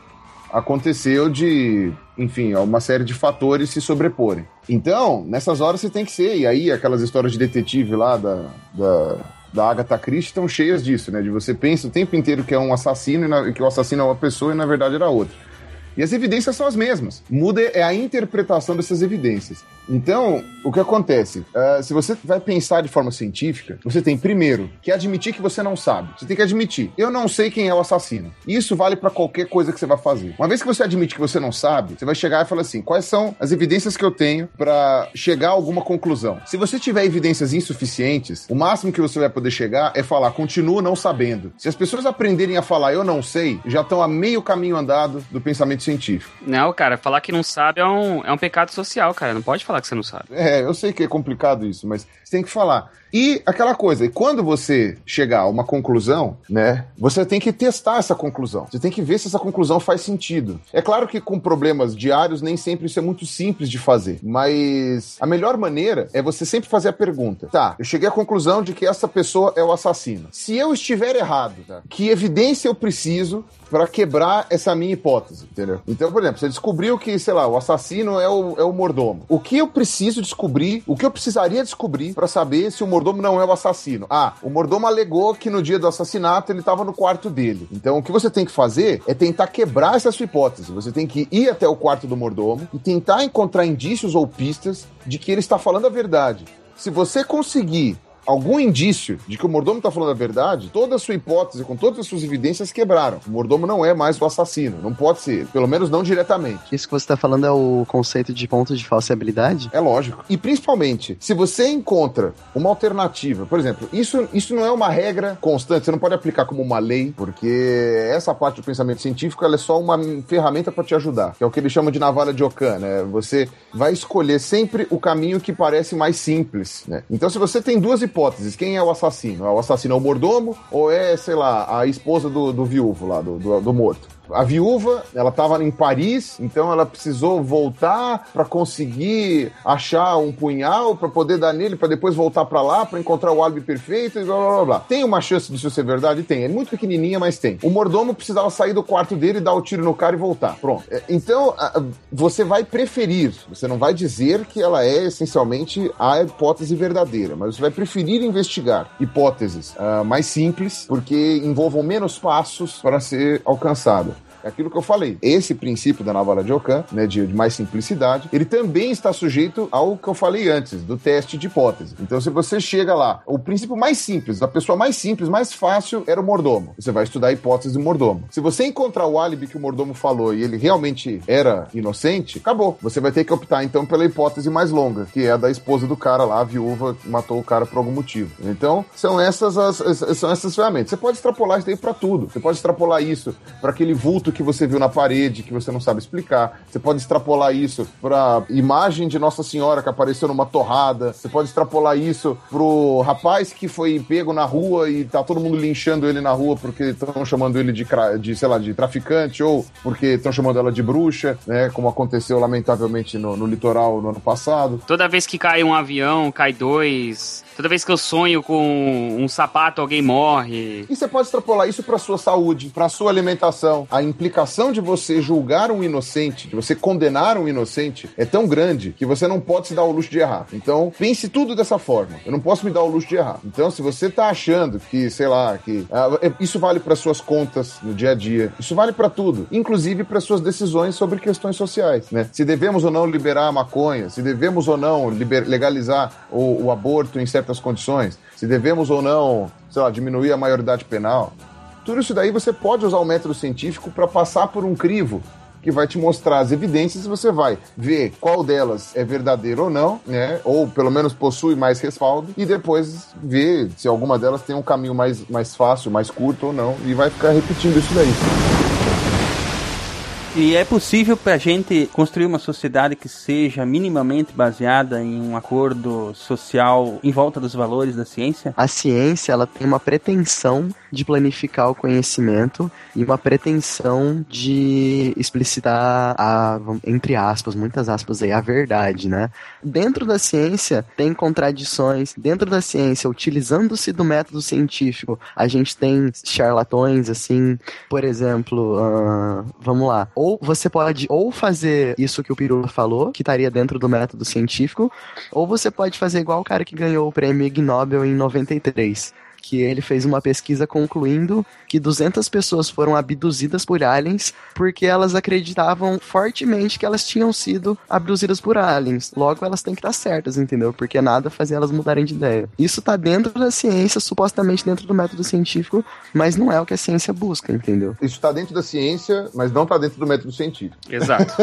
aconteceu de, enfim, uma série de fatores se sobreporem. Então, nessas horas você tem que ser, e aí aquelas histórias de detetive lá da, da da Agatha Christie estão cheias disso, né? De você pensa o tempo inteiro que é um assassino e na, que o assassino é uma pessoa e na verdade era outra. E as evidências são as mesmas. Muda é a interpretação dessas evidências. Então, o que acontece? Uh, se você vai pensar de forma científica, você tem, primeiro, que admitir que você não sabe. Você tem que admitir. Eu não sei quem é o assassino. Isso vale para qualquer coisa que você vai fazer. Uma vez que você admite que você não sabe, você vai chegar e falar assim: quais são as evidências que eu tenho para chegar a alguma conclusão? Se você tiver evidências insuficientes, o máximo que você vai poder chegar é falar, continuo não sabendo. Se as pessoas aprenderem a falar eu não sei, já estão a meio caminho andado do pensamento científico. Não, cara, falar que não sabe é um, é um pecado social, cara. Não pode falar que você não sabe. É, eu sei que é complicado isso, mas você tem que falar. E aquela coisa, e quando você chegar a uma conclusão, né, você tem que testar essa conclusão. Você tem que ver se essa conclusão faz sentido. É claro que com problemas diários nem sempre isso é muito simples de fazer, mas a melhor maneira é você sempre fazer a pergunta: tá, eu cheguei à conclusão de que essa pessoa é o assassino. Se eu estiver errado, tá, que evidência eu preciso para quebrar essa minha hipótese, entendeu? Então, por exemplo, você descobriu que, sei lá, o assassino é o, é o mordomo. O que eu preciso descobrir, o que eu precisaria descobrir para saber se o mordomo não é o assassino? Ah, o mordomo alegou que no dia do assassinato ele estava no quarto dele. Então, o que você tem que fazer é tentar quebrar essa sua hipótese. Você tem que ir até o quarto do mordomo e tentar encontrar indícios ou pistas de que ele está falando a verdade. Se você conseguir algum indício de que o mordomo está falando a verdade, toda a sua hipótese, com todas as suas evidências, quebraram. O mordomo não é mais o assassino. Não pode ser. Pelo menos não diretamente. Isso que você está falando é o conceito de ponto de falseabilidade? É lógico. E principalmente, se você encontra uma alternativa, por exemplo, isso, isso não é uma regra constante, você não pode aplicar como uma lei, porque essa parte do pensamento científico é só uma ferramenta para te ajudar, que é o que ele chama de navalha de Ockham, né? Você vai escolher sempre o caminho que parece mais simples, né? Então, se você tem duas hipóteses, quem é o assassino? O assassino é o mordomo ou é, sei lá, a esposa do, do viúvo lá, do, do, do morto? A viúva, ela estava em Paris, então ela precisou voltar para conseguir achar um punhal para poder dar nele, para depois voltar para lá para encontrar o álibi perfeito e blá blá blá blá. Tem uma chance disso ser verdade? Tem. É muito pequenininha, mas tem. O mordomo precisava sair do quarto dele, dar o tiro no cara e voltar. Pronto. É, Então, você vai preferir, você não vai dizer que ela é essencialmente a hipótese verdadeira, mas você vai preferir investigar hipóteses ah, mais simples, porque envolvam menos passos para ser alcançado. Aquilo que eu falei. Esse princípio da navalha de Ockham, né, de, de mais simplicidade, ele também está sujeito ao que eu falei antes, do teste de hipótese. Então, se você chega lá, o princípio mais simples, a pessoa mais simples, mais fácil, era o mordomo. Você vai estudar a hipótese do mordomo. Se você encontrar o álibi que o mordomo falou e ele realmente era inocente, acabou. Você vai ter que optar, então, pela hipótese mais longa, que é a da esposa do cara lá, a viúva, que matou o cara por algum motivo. Então, são essas as, as- são essas ferramentas. Você pode extrapolar isso daí pra tudo. Você pode extrapolar isso para aquele vulto que você viu na parede, que você não sabe explicar. Você pode extrapolar isso pra imagem de Nossa Senhora que apareceu numa torrada. Você pode extrapolar isso pro rapaz que foi pego na rua e tá todo mundo linchando ele na rua porque estão chamando ele de, de, sei lá, de traficante ou porque estão chamando ela de bruxa, né? Como aconteceu lamentavelmente no, no litoral no ano passado. Toda vez que cai um avião, cai dois. Toda vez que eu sonho com um sapato, alguém morre. E você pode extrapolar isso para sua saúde, para sua alimentação. A implicação de você julgar um inocente, de você condenar um inocente, é tão grande que você não pode se dar o luxo de errar. Então, pense tudo dessa forma. Eu não posso me dar o luxo de errar. Então, se você tá achando que, sei lá, que ah, é- isso vale para suas contas no dia a dia, isso vale para tudo, inclusive para suas decisões sobre questões sociais, né? Se devemos ou não liberar a maconha, se devemos ou não legalizar o, o aborto em certas condições, se devemos ou não, sei lá, diminuir a maioridade penal. Tudo isso daí você pode usar o método científico para passar por um crivo que vai te mostrar as evidências e você vai ver qual delas é verdadeira ou não, né? Ou pelo menos possui mais respaldo e depois ver se alguma delas tem um caminho mais, mais fácil, mais curto ou não e vai ficar repetindo isso daí. E é possível pra gente construir uma sociedade que seja minimamente baseada em um acordo social em volta dos valores da ciência? A ciência, ela tem uma pretensão de planificar o conhecimento e uma pretensão de explicitar a, entre aspas, muitas aspas aí, a verdade, né? Dentro da ciência tem contradições, dentro da ciência, utilizando-se do método científico, a gente tem charlatões, assim, por exemplo, ah, vamos lá, ou você pode ou fazer isso que o Pirula falou, que estaria dentro do método científico, ou você pode fazer igual o cara que ganhou o prêmio Ig Nobel em 93 que ele fez uma pesquisa concluindo que 200 pessoas foram abduzidas por aliens porque elas acreditavam fortemente que elas tinham sido abduzidas por aliens. Logo, elas têm que estar certas, entendeu? Porque nada fazia elas mudarem de ideia. Isso tá dentro da ciência, supostamente dentro do método científico, mas não é o que a ciência busca, entendeu? Isso está dentro da ciência, mas não está dentro do método científico. Exato.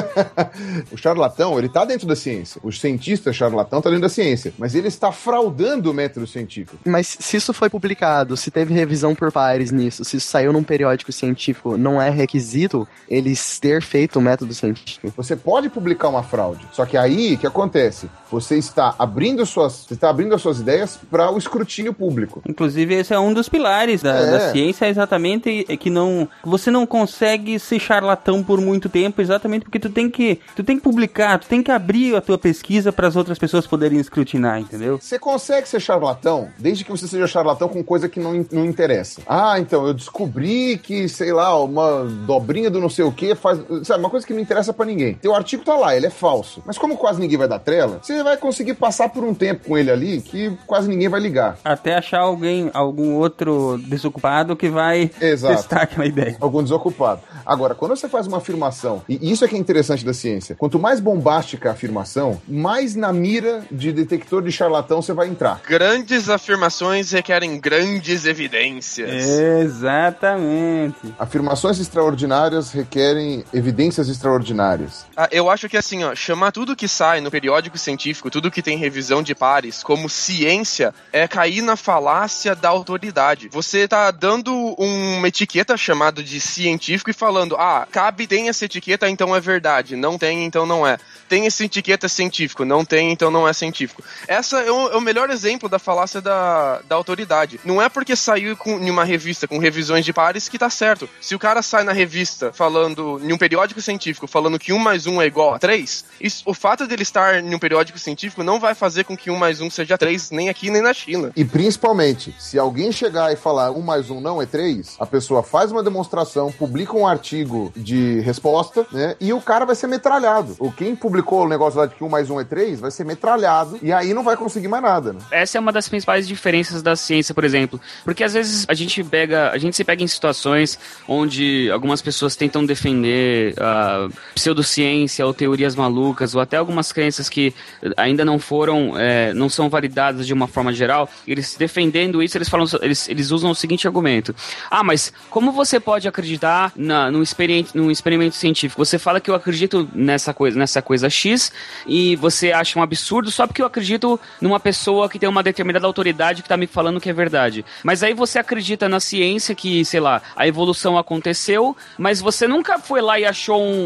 o charlatão, ele está dentro da ciência. O cientista charlatão está dentro da ciência, mas ele está fraudando o método científico. Mas se isso foi publicado, se teve revisão por pares nisso, se isso saiu num periódico científico, não é requisito eles ter feito o método científico. Você pode publicar uma fraude, só que aí o que acontece? Você está abrindo suas, você está abrindo as suas ideias para o escrutínio público. Inclusive, esse é um dos pilares da, É. da ciência, é exatamente é que não. Você não consegue ser charlatão por muito tempo, exatamente porque tu tem que. Tu tem que publicar, tu tem que abrir a tua pesquisa para as outras pessoas poderem escrutinar, entendeu? Você consegue ser charlatão desde que você seja charlatão com com coisa que não, não interessa. Ah, então, eu descobri que, sei lá, uma dobrinha do não sei o que faz. Sabe, uma coisa que não interessa pra ninguém. Teu artigo tá lá, ele é falso. Mas como quase ninguém vai dar trela, você vai conseguir passar por um tempo com ele ali que quase ninguém vai ligar. Até achar alguém, algum outro desocupado que vai Exato. testar aquela ideia. Algum desocupado. Agora, quando você faz uma afirmação, e isso é que é interessante da ciência, quanto mais bombástica a afirmação, mais na mira de detector de charlatão você vai entrar. Grandes afirmações requerem grandes evidências. Exatamente. Afirmações extraordinárias requerem evidências extraordinárias. Ah, eu acho que assim, ó, chamar tudo que sai no periódico científico, tudo que tem revisão de pares, como ciência, é cair na falácia da autoridade. Você tá dando uma etiqueta chamada de científico e falando, ah, cabe, tem essa etiqueta, então é verdade. Não tem, então não é. Tem essa etiqueta científico, não tem, então não é científico. Essa é o, é o melhor exemplo da falácia da, da autoridade. Não é porque saiu com, em uma revista com de pares que tá certo. Se o cara sai na revista falando, em um periódico científico, falando que 1 mais 1 é igual a 3, isso, o fato dele estar em um periódico científico não vai fazer com que 1 mais 1 seja 3, nem aqui nem na China. E principalmente, se alguém chegar e falar um mais um não é três, a pessoa faz uma demonstração, publica um artigo de resposta, né? E o cara vai ser metralhado. Ou quem publicou o negócio lá de que um mais um é três, vai ser metralhado e aí não vai conseguir mais nada, né? Essa é uma das principais diferenças da ciência, por exemplo. Porque às vezes a gente pega, a gente se pega em situações onde algumas pessoas tentam defender a pseudociência ou teorias malucas ou até algumas crenças que ainda não foram, é, não são validadas de uma forma geral. Eles defendendo isso, eles falam, eles, eles usam o seguinte argumento: Ah, mas como você pode acreditar na, num, experimento, num experimento científico? Você fala que eu acredito nessa coisa, nessa coisa X e você acha um absurdo só porque eu acredito numa pessoa que tem uma determinada autoridade que tá me falando que é verdade. Mas aí você acredita na ciência que, sei lá, a evolução aconteceu, mas você nunca foi lá e achou um,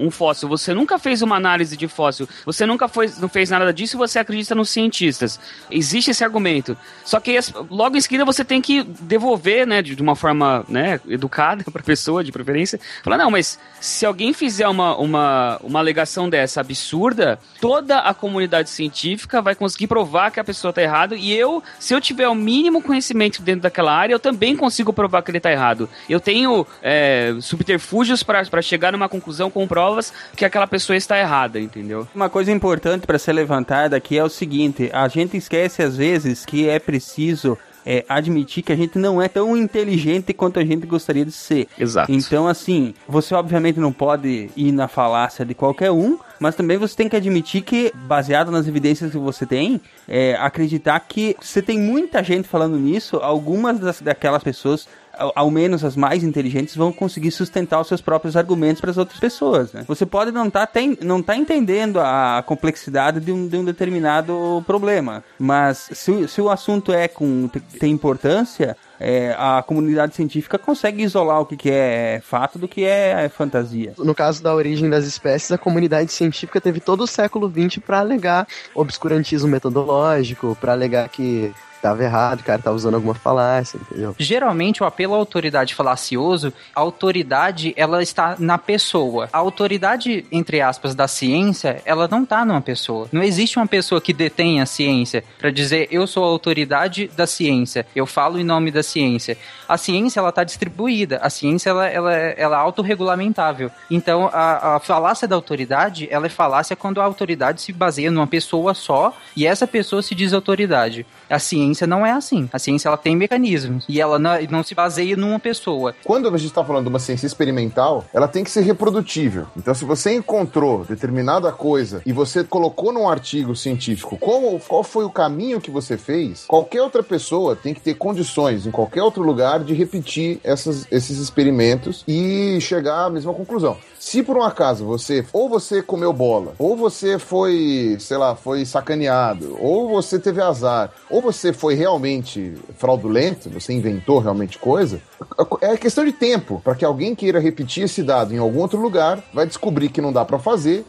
um, um fóssil, você nunca fez uma análise de fóssil, você nunca foi, não fez nada disso e você acredita nos cientistas. Existe esse argumento. Só que logo em seguida você tem que devolver, né, de de uma forma, né, educada pra pessoa, de preferência. Falar, não, mas se alguém fizer uma, uma, uma alegação dessa absurda, toda a comunidade científica vai conseguir provar que a pessoa tá errada e eu, se eu tiver o mínimo conhecimento dentro daquela área, eu também consigo provar que ele tá errado. Eu tenho é, subterfúgios pra pra chegar numa conclusão com provas que aquela pessoa está errada, entendeu? Uma coisa importante para ser levantada aqui é o seguinte: a gente esquece às vezes que é preciso é, admitir que a gente não é tão inteligente quanto a gente gostaria de ser. Exato. Então, assim, você obviamente não pode ir na falácia de qualquer um, mas também você tem que admitir que, baseado nas evidências que você tem, é, acreditar que você tem muita gente falando nisso, algumas das, daquelas pessoas ao, menos as mais inteligentes, vão conseguir sustentar os seus próprios argumentos para as outras pessoas. Né? Você pode não estar não tá entendendo a complexidade de um, de um determinado problema, mas se, se o assunto é com tem importância, é, a comunidade científica consegue isolar o que, que é fato do que é fantasia. No caso da origem das espécies, a comunidade científica teve todo o século XX para alegar obscurantismo metodológico, para alegar que tava errado, o cara tava usando alguma falácia, entendeu? Geralmente o apelo à autoridade falacioso, a autoridade ela está na pessoa. A autoridade, entre aspas, da ciência, ela não está numa pessoa. Não existe uma pessoa que detém a ciência para dizer eu sou a autoridade da ciência, eu falo em nome da ciência. A ciência ela está distribuída, a ciência ela, ela, ela é autorregulamentável. Então a, a falácia da autoridade, ela é falácia quando a autoridade se baseia numa pessoa só e essa pessoa se diz autoridade. A ciência não é assim. A ciência ela tem mecanismos e ela não, não se baseia numa pessoa. Quando a gente está falando de uma ciência experimental, ela tem que ser reprodutível. Então, se você encontrou determinada coisa e você colocou num artigo científico qual, qual foi o caminho que você fez, qualquer outra pessoa tem que ter condições em qualquer outro lugar de repetir essas, esses experimentos e chegar à mesma conclusão. Se por um acaso você ou você comeu bola, ou você foi, sei lá, foi sacaneado, ou você teve azar, ou você foi realmente fraudulento, você inventou realmente coisa, é questão de tempo para que alguém queira repetir esse dado em algum outro lugar, vai descobrir que não dá para fazer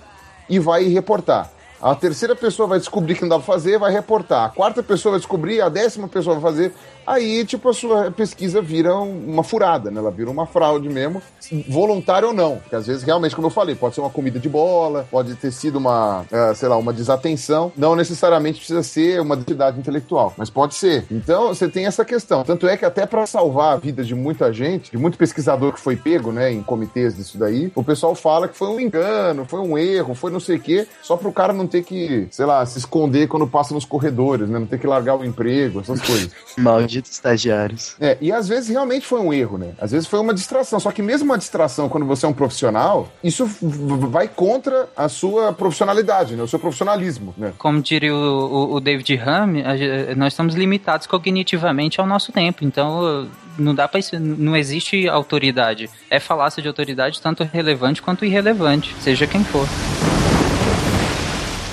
e vai reportar. A terceira pessoa vai descobrir que não dá pra fazer, vai reportar. A quarta pessoa vai descobrir, a décima pessoa vai fazer. Aí, tipo, a sua pesquisa vira um- uma furada, né? Ela vira uma fraude mesmo, voluntária ou não. Porque às vezes, realmente, como eu falei, pode ser uma comida de bola, pode ter sido uma, eh, sei lá, uma desatenção. Não necessariamente precisa ser uma atividade intelectual, mas pode ser. Então, você tem essa questão. Tanto é que até para salvar a vida de muita gente, de muito pesquisador que foi pego, né, em comitês disso daí, o pessoal fala que foi um engano, foi um erro, foi não sei o quê, só pro cara não ter que, sei lá, se esconder quando passa nos corredores, né? Não ter que largar o emprego, essas coisas. Malditos estagiários. É, e às vezes realmente foi um erro, né? Às vezes foi uma distração. Só que mesmo uma distração, quando você é um profissional, isso vai contra a sua profissionalidade, né? O seu profissionalismo, né? Como diria o, o- o David ge- nós estamos limitados cognitivamente ao nosso tempo. Então, não dá para não existe autoridade. É falácia de autoridade tanto relevante quanto irrelevante, seja quem for.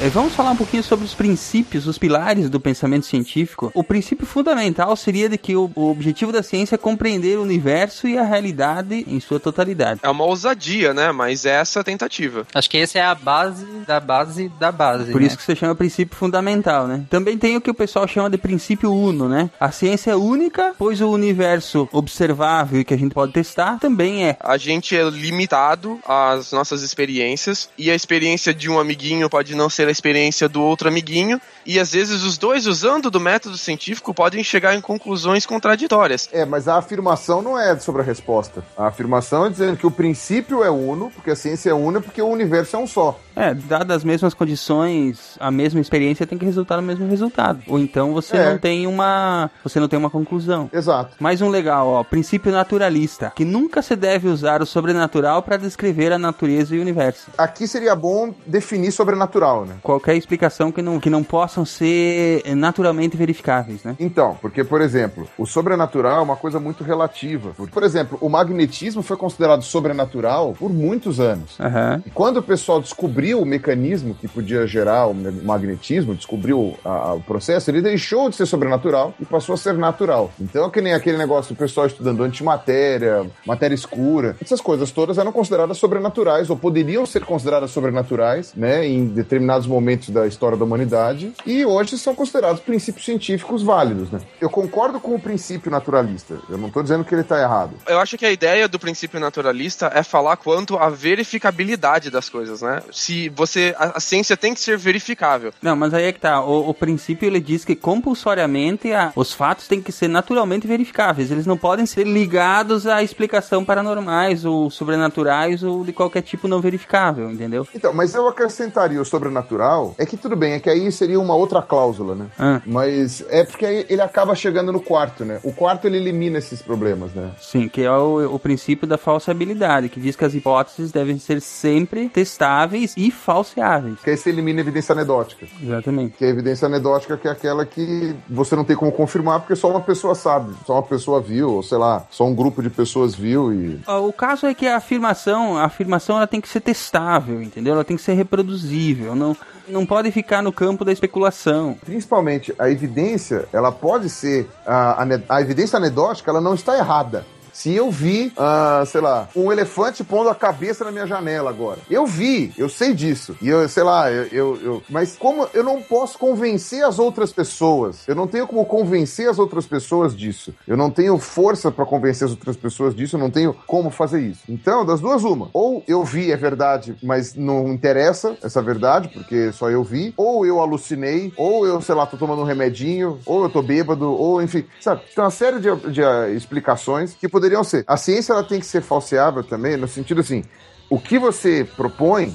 É, vamos falar um pouquinho sobre os princípios, os pilares do pensamento científico. O princípio fundamental seria de que o, o objetivo da ciência é compreender o universo e a realidade em sua totalidade. É uma ousadia, né? Mas é essa a tentativa. Acho que essa é a base da base da base. Por né? isso que você chama princípio fundamental, né? Também tem o que o pessoal chama de princípio uno, né? A ciência é única, pois o universo observável e que a gente pode testar também é. A gente é limitado às nossas experiências e a experiência de um amiguinho pode não ser a experiência do outro amiguinho e às vezes os dois usando do método científico podem chegar em conclusões contraditórias. É, mas a afirmação não é sobre a resposta. A afirmação é dizendo que o princípio é uno, porque a ciência é una, porque o universo é um só. É, dadas as mesmas condições, a mesma experiência tem que resultar no mesmo resultado. Ou então você É. não tem uma. Você não tem uma conclusão. Exato. Mais um legal, ó, princípio naturalista, que nunca se deve usar o sobrenatural para descrever a natureza e o universo. Aqui seria bom definir sobrenatural, né? Qualquer explicação que não, que não possam ser naturalmente verificáveis, né? Então, porque, por exemplo, o sobrenatural é uma coisa muito relativa. Por exemplo, o magnetismo foi considerado sobrenatural por muitos anos. Aham. E quando o pessoal descobriu o mecanismo que podia gerar o magnetismo, descobriu a- a- o processo, ele deixou de ser sobrenatural e passou a ser natural. Então é que nem aquele negócio do pessoal estudando antimatéria, matéria escura, essas coisas todas eram consideradas sobrenaturais ou poderiam ser consideradas sobrenaturais, né, em determinados momentos da história da humanidade e hoje são considerados princípios científicos válidos, né? Eu concordo com o princípio naturalista. Eu não estou dizendo que ele está errado. Eu acho que a ideia do princípio naturalista é falar quanto à verificabilidade das coisas, né? Se você. A, a ciência tem que ser verificável. Não, mas aí é que tá. O, o princípio ele diz que compulsoriamente a- os fatos têm que ser naturalmente verificáveis. Eles não podem ser ligados à explicação paranormais ou sobrenaturais ou de qualquer tipo não verificável, entendeu? Então, mas eu acrescentaria o sobrenatural. É que tudo bem, é que aí seria uma outra cláusula, né? Ah. Mas é porque aí ele acaba chegando no quarto, né? O quarto ele elimina esses problemas, né? Sim, que é o, o princípio da falsibilidade, que diz que as hipóteses devem ser sempre testáveis e falseáveis. Que aí você elimina a evidência anedótica. Exatamente. Que a evidência anedótica que é aquela que você não tem como confirmar porque só uma pessoa sabe, só uma pessoa viu, ou sei lá, só um grupo de pessoas viu e. O caso é que a afirmação, a afirmação ela tem que ser testável, entendeu? Ela tem que ser reproduzível, não, não pode ficar no campo da especulação. Principalmente a evidência, ela pode ser. A, ane- a evidência anedótica, ela não está errada. Se eu vi, ah, sei lá, um elefante pondo a cabeça na minha janela agora. Eu vi, eu sei disso. E eu, sei lá, eu, eu, eu- Mas como eu não posso convencer as outras pessoas, eu não tenho como convencer as outras pessoas disso. Eu não tenho força para convencer as outras pessoas disso, eu não tenho como fazer isso. Então, das duas, uma. Ou eu vi, é verdade, mas não interessa essa verdade, porque só eu vi. Ou eu alucinei, ou eu, sei lá, tô tomando um remedinho, ou eu tô bêbado, ou enfim. Sabe, tem uma série de, de ah, explicações que poderiam ser. A ciência, ela tem que ser falseável também, no sentido assim, o que você propõe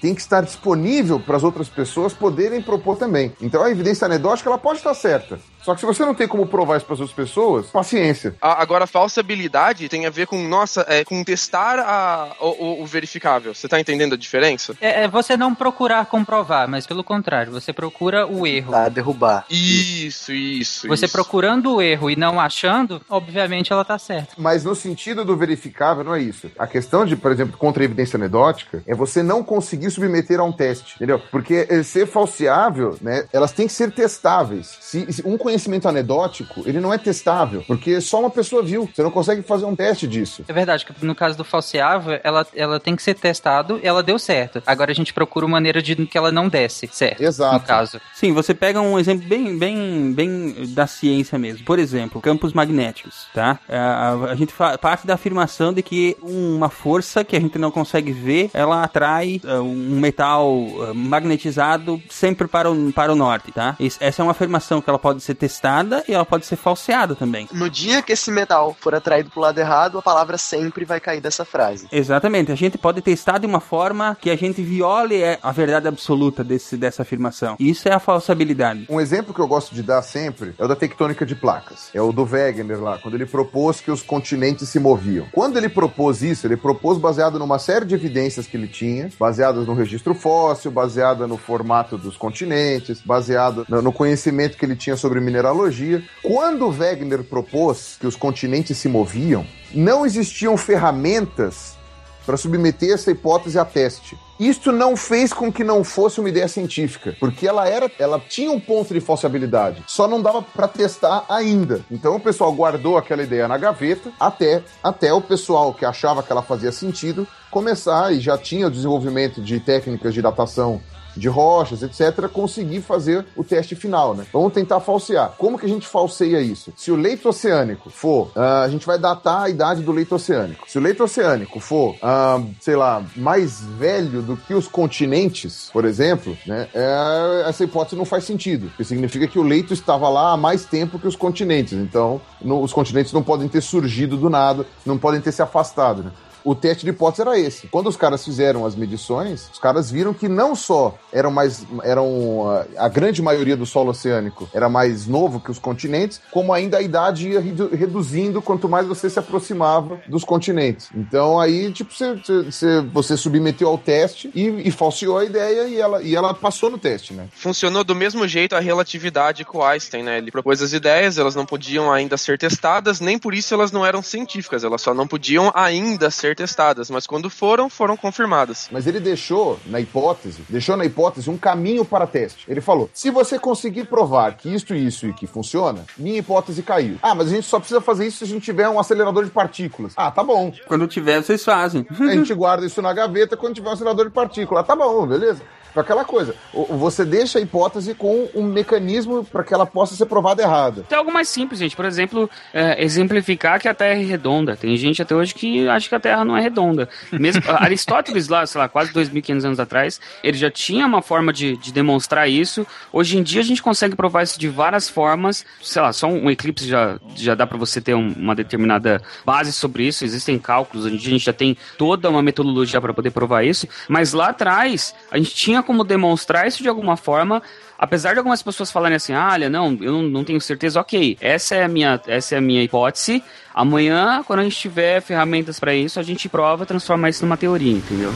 tem que estar disponível para as outras pessoas poderem propor também. Então a evidência anedótica ela pode estar certa. Só que se você não tem como provar isso para as outras pessoas, paciência. A- Agora, falsibilidade tem a ver com, nossa, é, com testar a- o, o- o verificável. Você tá entendendo a diferença? É, é você não procurar comprovar, mas pelo contrário, você procura o erro. Tá, derrubar. Isso, isso. Você isso. procurando o erro e não achando, obviamente ela tá certa. Mas no sentido do verificável, não é isso. A questão de, por exemplo, contra a evidência anedótica é você não conseguir submeter a um teste, entendeu? Porque eh, ser falseável, né, elas têm que ser testáveis. Se, se um conhecimento conhecimento anedótico, ele não é testável, porque só uma pessoa viu. Você não consegue fazer um teste disso. É verdade, que no caso do falseável, ela, ela tem que ser testado e ela deu certo. Agora a gente procura uma maneira de que ela não desse certo. Exato. No caso. Sim, você pega um exemplo bem, bem, bem da ciência mesmo. Por exemplo, campos magnéticos, tá? A, a- a gente parte da afirmação de que uma força que a gente não consegue ver, ela atrai ah, um metal ah, magnetizado sempre para o, para o norte, tá? Essa é uma afirmação que ela pode ser testada e ela pode ser falseada também. No dia que esse metal for atraído pro lado errado, a palavra sempre vai cair dessa frase. Exatamente, a gente pode testar de uma forma que a gente viole é, a verdade absoluta desse, dessa afirmação. Isso é a falsabilidade. Um exemplo que eu gosto de dar sempre é o da tectônica de placas. É o do Wegener lá, quando ele propôs que os continentes se moviam. Quando ele propôs isso, ele propôs baseado numa série de evidências que ele tinha, baseadas no registro fóssil, baseada no formato dos continentes, baseado no no conhecimento que ele tinha sobre mineralogia. Quando Wegener propôs que os continentes se moviam, não existiam ferramentas para submeter essa hipótese a teste. Isto não fez com que não fosse uma ideia científica, porque ela era, ela tinha um ponto de falsibilidade, só não dava para testar ainda. Então o pessoal guardou aquela ideia na gaveta até até o pessoal que achava que ela fazia sentido começar e já tinha o desenvolvimento de técnicas de datação de rochas, etc., conseguir fazer o teste final, né? Vamos tentar falsear. Como que a gente falseia isso? Se o leito oceânico for, ah, a gente vai datar a idade do leito oceânico. Se o leito oceânico for, ah, sei lá, mais velho do que os continentes, por exemplo, né? é, essa hipótese não faz sentido, porque significa que o leito estava lá há mais tempo que os continentes. Então, no- os continentes não podem ter surgido do nada, não podem ter se afastado, né? O teste de hipótese era esse. Quando os caras fizeram as medições, os caras viram que não só eram mais. eram. ah, A grande maioria do solo oceânico era mais novo que os continentes, como ainda a idade ia redu- reduzindo quanto mais você se aproximava dos continentes. Então aí, tipo, você, você, você submeteu ao teste e, e falseou a ideia e ela, e ela passou no teste, né? Funcionou do mesmo jeito a relatividade com Einstein, né? Ele propôs as ideias, elas não podiam ainda ser testadas, nem por isso elas não eram científicas, elas só não podiam ainda ser testadas, mas quando foram, foram confirmadas. Mas ele deixou na hipótese, deixou na hipótese um caminho para teste. Ele falou: se você conseguir provar que isto, isso e que funciona, minha hipótese caiu. Ah, mas a gente só precisa fazer isso se a gente tiver um acelerador de partículas. Ah, tá bom. Quando tiver, vocês fazem. A gente guarda isso na gaveta quando tiver um acelerador de partículas. Ah, tá bom, beleza? Foi aquela coisa. Você deixa a hipótese com um mecanismo para que ela possa ser provada errada. Tem algo mais simples, gente. Por exemplo, é, exemplificar que a Terra é redonda. Tem gente até hoje que acha que a Terra não é redonda. Mesmo Aristóteles, lá, sei lá, quase 2.500 anos atrás, ele já tinha uma forma de, de demonstrar isso. Hoje em dia a gente consegue provar isso de várias formas. Sei lá, só um eclipse já, já dá para você ter um- uma determinada base sobre isso. Existem cálculos, a gente já tem toda uma metodologia para poder provar isso. Mas lá atrás, a gente tinha como demonstrar isso de alguma forma. Apesar de algumas pessoas falarem assim, ah, olha, não, eu não, tenho certeza, ok, essa é a minha, essa é a minha hipótese. Amanhã, quando a gente tiver ferramentas para isso, a gente prova transforma isso numa teoria, entendeu?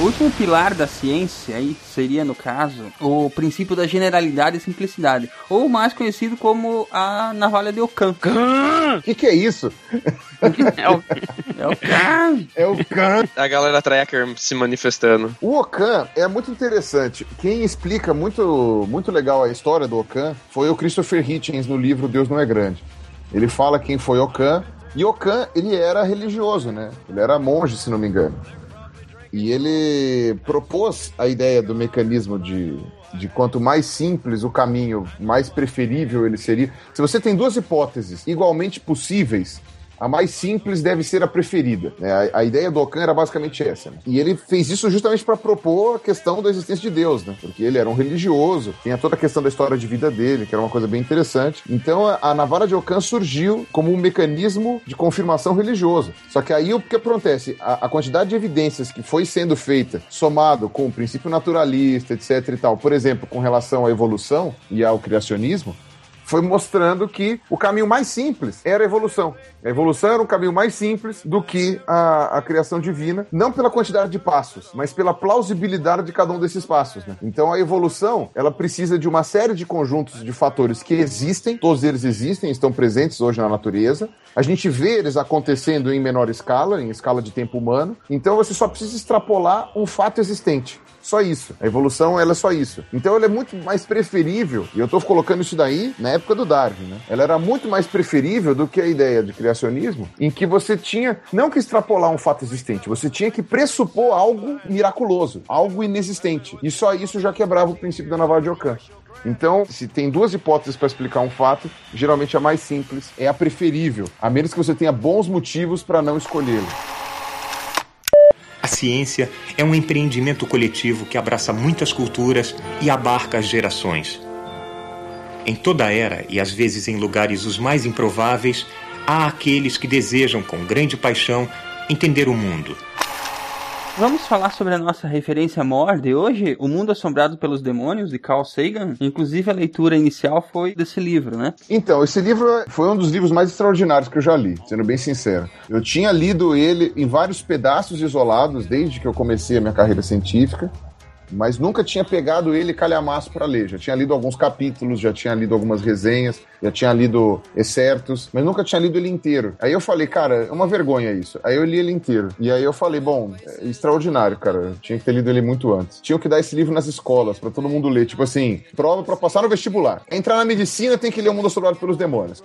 O último pilar da ciência aí seria, no caso, o princípio da generalidade e simplicidade, ou mais conhecido como a navalha de Ockham. O que, que é isso? É o- É Ockham. É o Khan. A galera tracker se manifestando. O Okan é muito interessante. Quem explica muito, muito legal a história do Okan foi o Christopher Hitchens no livro Deus Não É Grande. Ele fala quem foi Okan. E Okan, ele era religioso, né? Ele era monge, se não me engano. E ele propôs a ideia do mecanismo de, de quanto mais simples o caminho, mais preferível ele seria. Se você tem duas hipóteses igualmente possíveis, a mais simples deve ser a preferida. né? A, a ideia do Ockham era basicamente essa. né? E ele fez isso justamente para propor a questão da existência de Deus, né? porque ele era um religioso, tinha toda a questão da história de vida dele, que era uma coisa bem interessante. Então a, a navalha de Ockham surgiu como um mecanismo de confirmação religioso. Só que aí o que acontece? A, a quantidade de evidências que foi sendo feita, somado com o princípio naturalista, etc e tal, por exemplo, com relação à evolução e ao criacionismo, foi mostrando que o caminho mais simples era a evolução. A evolução era um caminho mais simples do que a, a criação divina, não pela quantidade de passos, mas pela plausibilidade de cada um desses passos. Né? Então a evolução ela precisa de uma série de conjuntos de fatores que existem, todos eles existem, estão presentes hoje na natureza. A gente vê eles acontecendo em menor escala, em escala de tempo humano. Então você só precisa extrapolar um fato existente. Só isso. A evolução, ela é só isso. Então, ela é muito mais preferível, e eu estou colocando isso daí na época do Darwin, né? Ela era muito mais preferível do que a ideia de criacionismo, em que você tinha não que extrapolar um fato existente, você tinha que pressupor algo miraculoso, algo inexistente. E só isso já quebrava o princípio da navalha de Ockham. Então, se tem duas hipóteses para explicar um fato, geralmente a mais simples é a preferível, a menos que você tenha bons motivos para não escolhê-lo. A ciência é um empreendimento coletivo que abraça muitas culturas e abarca as gerações. Em toda era, e às vezes em lugares os mais improváveis, há aqueles que desejam com grande paixão entender o mundo. Vamos falar sobre a nossa referência maior de hoje, O Mundo Assombrado pelos Demônios, de Carl Sagan. Inclusive, a leitura inicial foi desse livro, né? Então, esse livro foi um dos livros mais extraordinários que eu já li, sendo bem sincero. Eu tinha lido ele em vários pedaços isolados desde que eu comecei a minha carreira científica mas nunca tinha pegado ele calhamaço para ler. Já tinha lido alguns capítulos, já tinha lido algumas resenhas, já tinha lido excertos, mas nunca tinha lido ele inteiro. Aí eu falei, cara, é uma vergonha isso. Aí eu li ele inteiro. E aí eu falei, bom, é extraordinário, cara. Eu tinha que ter lido ele muito antes. Tinham que dar esse livro nas escolas para todo mundo ler, tipo assim, prova para passar no vestibular. Entrar na medicina tem que ler O Mundo Assombrado pelos Demônios.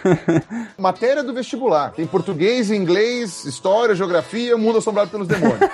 Matéria do vestibular. Tem português, inglês, história, geografia, O Mundo Assombrado pelos Demônios.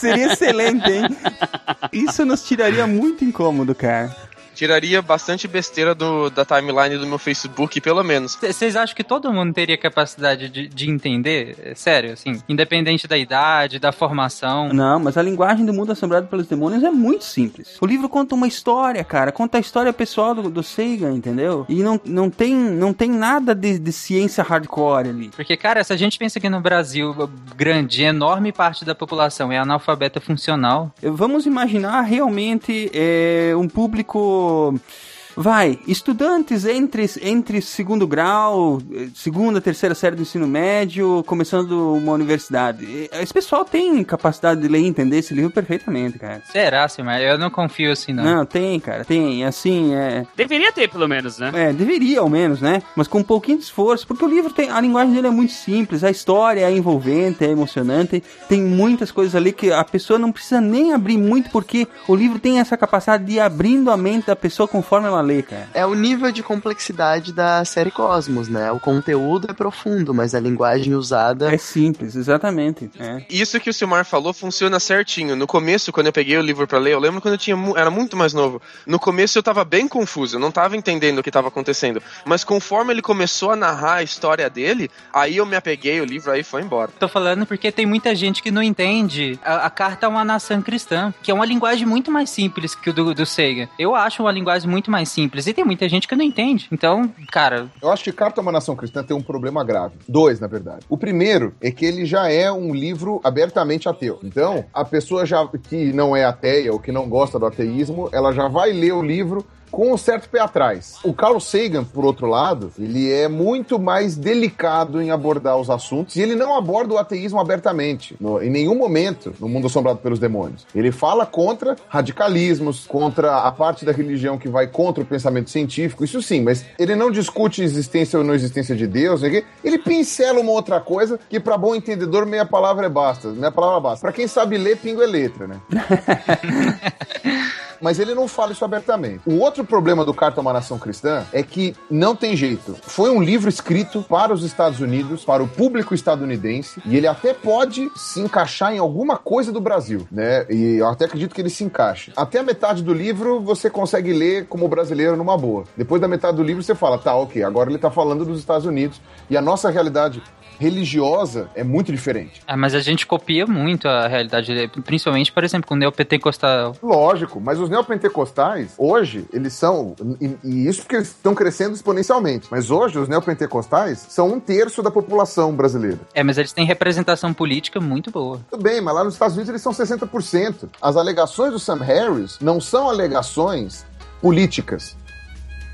Seria excelente, hein? Isso nos tiraria muito incômodo, cara tiraria bastante besteira do, da timeline do meu Facebook, pelo menos. Vocês acham que todo mundo teria capacidade de, de entender? É sério, assim, independente da idade, da formação? Não, mas a linguagem do mundo assombrado pelos demônios é muito simples. O livro conta uma história, cara, conta a história pessoal do, do Sagan, entendeu? E não, não, tem, não tem nada de, de ciência hardcore ali. Porque, cara, se a gente pensa que no Brasil, grande, enorme parte da população é analfabeta funcional. Vamos imaginar realmente é, um público muito vai, estudantes entre, entre segundo grau, segunda, terceira série do ensino médio, começando uma universidade. Esse pessoal tem capacidade de ler e entender esse livro perfeitamente, cara. Será, Silmar? Eu não confio assim, não. Não, tem, cara, tem. Assim, é. Deveria ter, pelo menos, né? É, deveria, ao menos, né? Mas com um pouquinho de esforço, porque o livro tem. A linguagem dele é muito simples, a história é envolvente, é emocionante, tem muitas coisas ali que a pessoa não precisa nem abrir muito, porque o livro tem essa capacidade de ir abrindo a mente da pessoa conforme ela cara. É o nível de complexidade da série Cosmos, né? O conteúdo é profundo, mas a linguagem usada. É simples, exatamente. É. Isso que o Silmar falou funciona certinho. No começo, quando eu peguei o livro para ler, eu lembro quando eu tinha era muito mais novo. No começo eu tava bem confuso, eu não tava entendendo o que tava acontecendo. Mas conforme ele começou a narrar a história dele, aí eu me apeguei o livro aí foi embora. Tô falando porque tem muita gente que não entende a, a carta a uma nação cristã, que é uma linguagem muito mais simples que o do, do Sega. Eu acho uma linguagem muito mais simples. E tem muita gente que não entende. Então, cara. Eu acho que Carta a uma Nação Cristã tem um problema grave. Dois, na verdade. O primeiro é que ele já é um livro abertamente ateu. Então, a pessoa já que não é ateia ou que não gosta do ateísmo, ela já vai ler o livro com um certo pé atrás. O Carl Sagan, por outro lado, ele é muito mais delicado em abordar os assuntos e ele não aborda o ateísmo abertamente, no, em nenhum momento no mundo assombrado pelos demônios. Ele fala contra radicalismos, contra a parte da religião que vai contra o pensamento científico, isso sim, mas ele não discute existência ou não existência de Deus, ele pincela uma outra coisa que para bom entendedor meia palavra é basta, meia palavra basta. Para quem sabe ler, pingo é letra, né? mas ele não fala isso abertamente. O outro problema do Carta a uma Nação Cristã é que não tem jeito. Foi um livro escrito para os Estados Unidos, para o público estadunidense, e ele até pode se encaixar em alguma coisa do Brasil, né? E eu até acredito que ele se encaixe. Até a metade do livro você consegue ler como brasileiro numa boa. Depois da metade do livro você fala, tá, ok, agora ele tá falando dos Estados Unidos e a nossa realidade religiosa é muito diferente. Ah, mas a gente copia muito a realidade, principalmente, por exemplo, com o neopentecostal. Lógico, mas os neopentecostais, hoje, eles são, e, e isso porque eles estão crescendo exponencialmente, mas hoje os neopentecostais são um terço da população brasileira. É, mas eles têm representação política muito boa. Tudo bem, mas lá nos Estados Unidos eles são 60%. As alegações do Sam Harris não são alegações políticas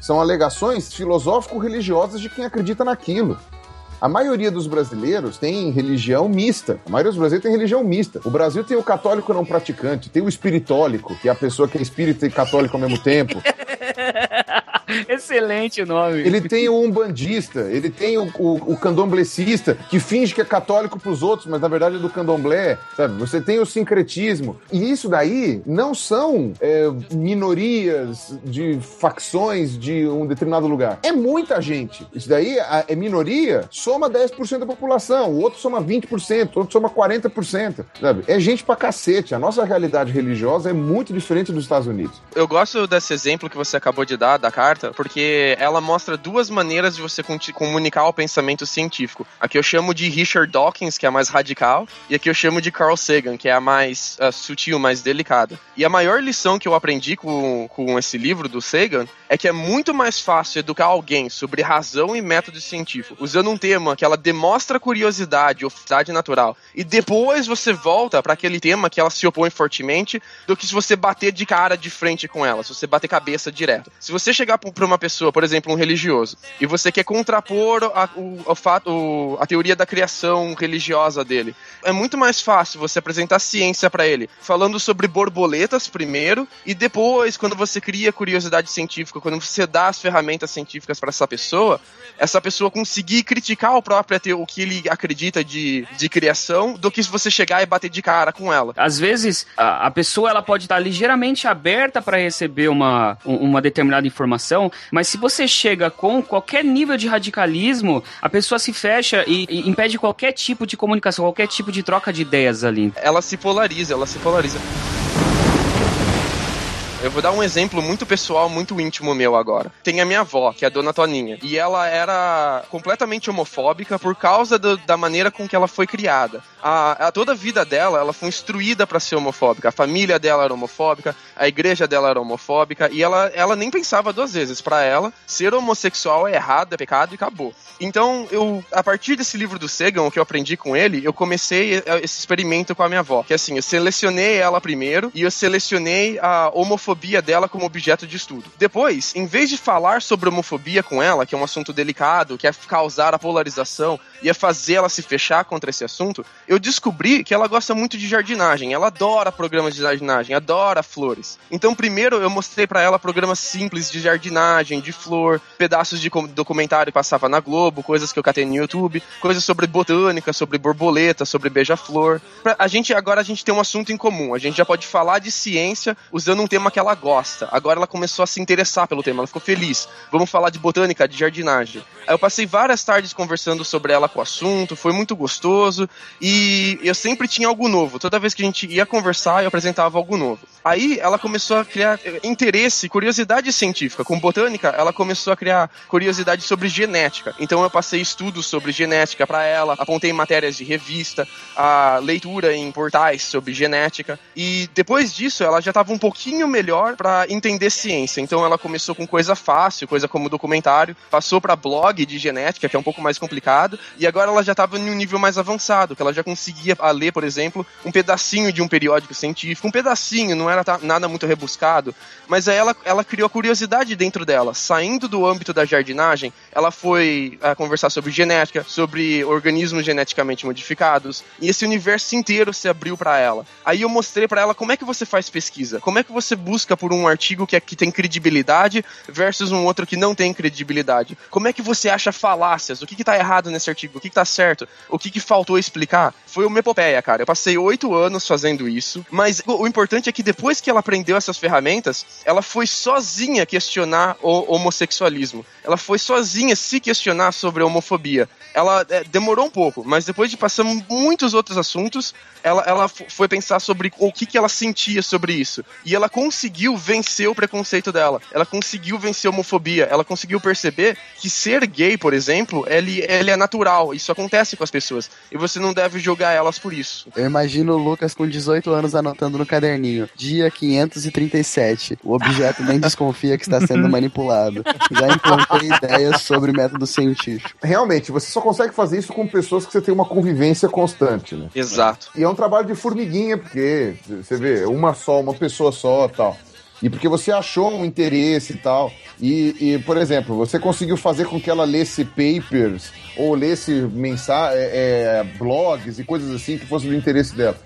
São alegações filosófico-religiosas de quem acredita naquilo. A maioria dos brasileiros tem religião mista. A maioria dos brasileiros tem religião mista. O Brasil tem o católico não praticante, tem o espiritólico, que é a pessoa que é espírita e católico ao mesmo tempo. Excelente o nome. Ele tem o umbandista, ele tem o, o, o candomblecista, que finge que é católico pros outros, mas na verdade é do candomblé, sabe? Você tem o sincretismo. E isso daí não são é, minorias de facções de um determinado lugar. É muita gente. Isso daí a- é minoria, soma 10% da população, o outro soma 20%, o outro soma 40%, sabe? É gente pra cacete. A nossa realidade religiosa é muito diferente dos Estados Unidos. Eu gosto desse exemplo que você acabou de dar da carta, porque ela mostra duas maneiras de você comunicar o pensamento científico. Aqui eu chamo de Richard Dawkins, que é a mais radical, e aqui eu chamo de Carl Sagan, que é a mais sutil, mais delicada. E a maior lição que eu aprendi com, com esse livro do Sagan é que é muito mais fácil educar alguém sobre razão e método científico, usando um tema que ela demonstra curiosidade ou curiosidade natural, e depois você volta para aquele tema que ela se opõe fortemente, do que se você bater de cara de frente com ela, se você bater cabeça direto. Se você chegar para uma pessoa, por exemplo, um religioso, e você quer contrapor a, o, o fato, a teoria da criação religiosa dele, é muito mais fácil você apresentar ciência para ele, falando sobre borboletas primeiro, e depois, quando você cria curiosidade científica, quando você dá as ferramentas científicas para essa pessoa, essa pessoa conseguir criticar o próprio o que ele acredita de, de criação, do que se você chegar e bater de cara com ela. Às vezes, a, a pessoa ela pode estar ligeiramente aberta para receber uma, um- uma determinada informação, mas se você chega com qualquer nível de radicalismo, a pessoa se fecha e, e impede qualquer tipo de comunicação, qualquer tipo de troca de ideias ali. ela se polariza, ela se polariza. Eu vou dar um exemplo muito pessoal, muito íntimo meu agora. Tem a minha avó, que é a dona Toninha, e ela era completamente homofóbica por causa do- da maneira com que ela foi criada. A, a- toda a vida dela, ela foi instruída para ser homofóbica. A família dela era homofóbica, a igreja dela era homofóbica, e ela, ela nem pensava duas vezes. Para ela, ser homossexual é errado, é pecado e acabou. Então, eu, a partir desse livro do Sagan, o que eu aprendi com ele, eu comecei eh, esse experimento com a minha avó. Que assim, eu selecionei ela primeiro e eu selecionei a homofobia dela como objeto de estudo. Depois, em vez de falar sobre homofobia com ela, que é um assunto delicado, que é causar a polarização, ia fazer ela se fechar contra esse assunto, eu descobri que ela gosta muito de jardinagem. Ela adora programas de jardinagem, adora flores. Então, primeiro eu mostrei pra ela programas simples de jardinagem, de flor, pedaços de documentário que passava na Globo, coisas que eu catei no YouTube, coisas sobre botânica, sobre borboleta, sobre beija-flor. A gente agora a gente tem um assunto em comum. A gente já pode falar de ciência usando um tema que ela gosta. Agora ela começou a se interessar pelo tema, ela ficou feliz. Vamos falar de botânica, de jardinagem. Aí eu passei várias tardes conversando sobre ela com o assunto, foi muito gostoso e eu sempre tinha algo novo. Toda vez que a gente ia conversar, eu apresentava algo novo. Aí ela começou a criar eh, interesse, curiosidade científica. Com botânica, ela começou a criar curiosidade sobre genética. Então eu passei estudos sobre genética para ela, apontei matérias de revista, a leitura em portais sobre genética. E depois disso, ela já estava um pouquinho melhor para entender ciência. Então ela começou com coisa fácil, coisa como documentário, passou para blog de genética, que é um pouco mais complicado, e agora ela já estava em um nível mais avançado, que ela já conseguia a ler, por exemplo, um pedacinho de um periódico científico, um pedacinho, não era nada muito rebuscado, mas aí ela, ela criou a curiosidade dentro dela. Saindo do âmbito da jardinagem, ela foi ah, conversar sobre genética, sobre organismos geneticamente modificados, e esse universo inteiro se abriu para ela. Aí eu mostrei para ela como é que você faz pesquisa, como é que você busca por um artigo que, é- que tem credibilidade versus um outro que não tem credibilidade. Como é que você acha falácias? O que, que tá errado nesse artigo? O que, que tá certo? O que, que faltou explicar? Foi uma epopeia, cara. Eu passei oito anos fazendo isso, mas o, o importante é que depois que ela aprendeu essas ferramentas, ela foi sozinha questionar o homossexualismo. Ela foi sozinha se questionar sobre a homofobia. Ela é, demorou um pouco, mas depois de passar muitos outros assuntos, ela, ela foi pensar sobre o que, que ela sentia sobre isso. E ela conseguiu vencer o preconceito dela. Ela conseguiu vencer a homofobia. Ela conseguiu perceber que ser gay, por exemplo, ele, ele é natural. Isso acontece com as pessoas. E você não deve julgar elas por isso. Eu imagino o Lucas com 18 anos anotando no caderninho. Dia 537. O objeto nem desconfia que está sendo manipulado. Já implantei ideias sobre método científico. Realmente, você só consegue fazer isso com pessoas que você tem uma convivência constante, né? Exato. E é um trabalho de formiguinha, porque você vê, uma só, uma pessoa só tal. E porque você achou um interesse e tal. E, e, por exemplo, você conseguiu fazer com que ela lesse papers ou lesse mensa é, é, blogs e coisas assim que fossem do interesse dela.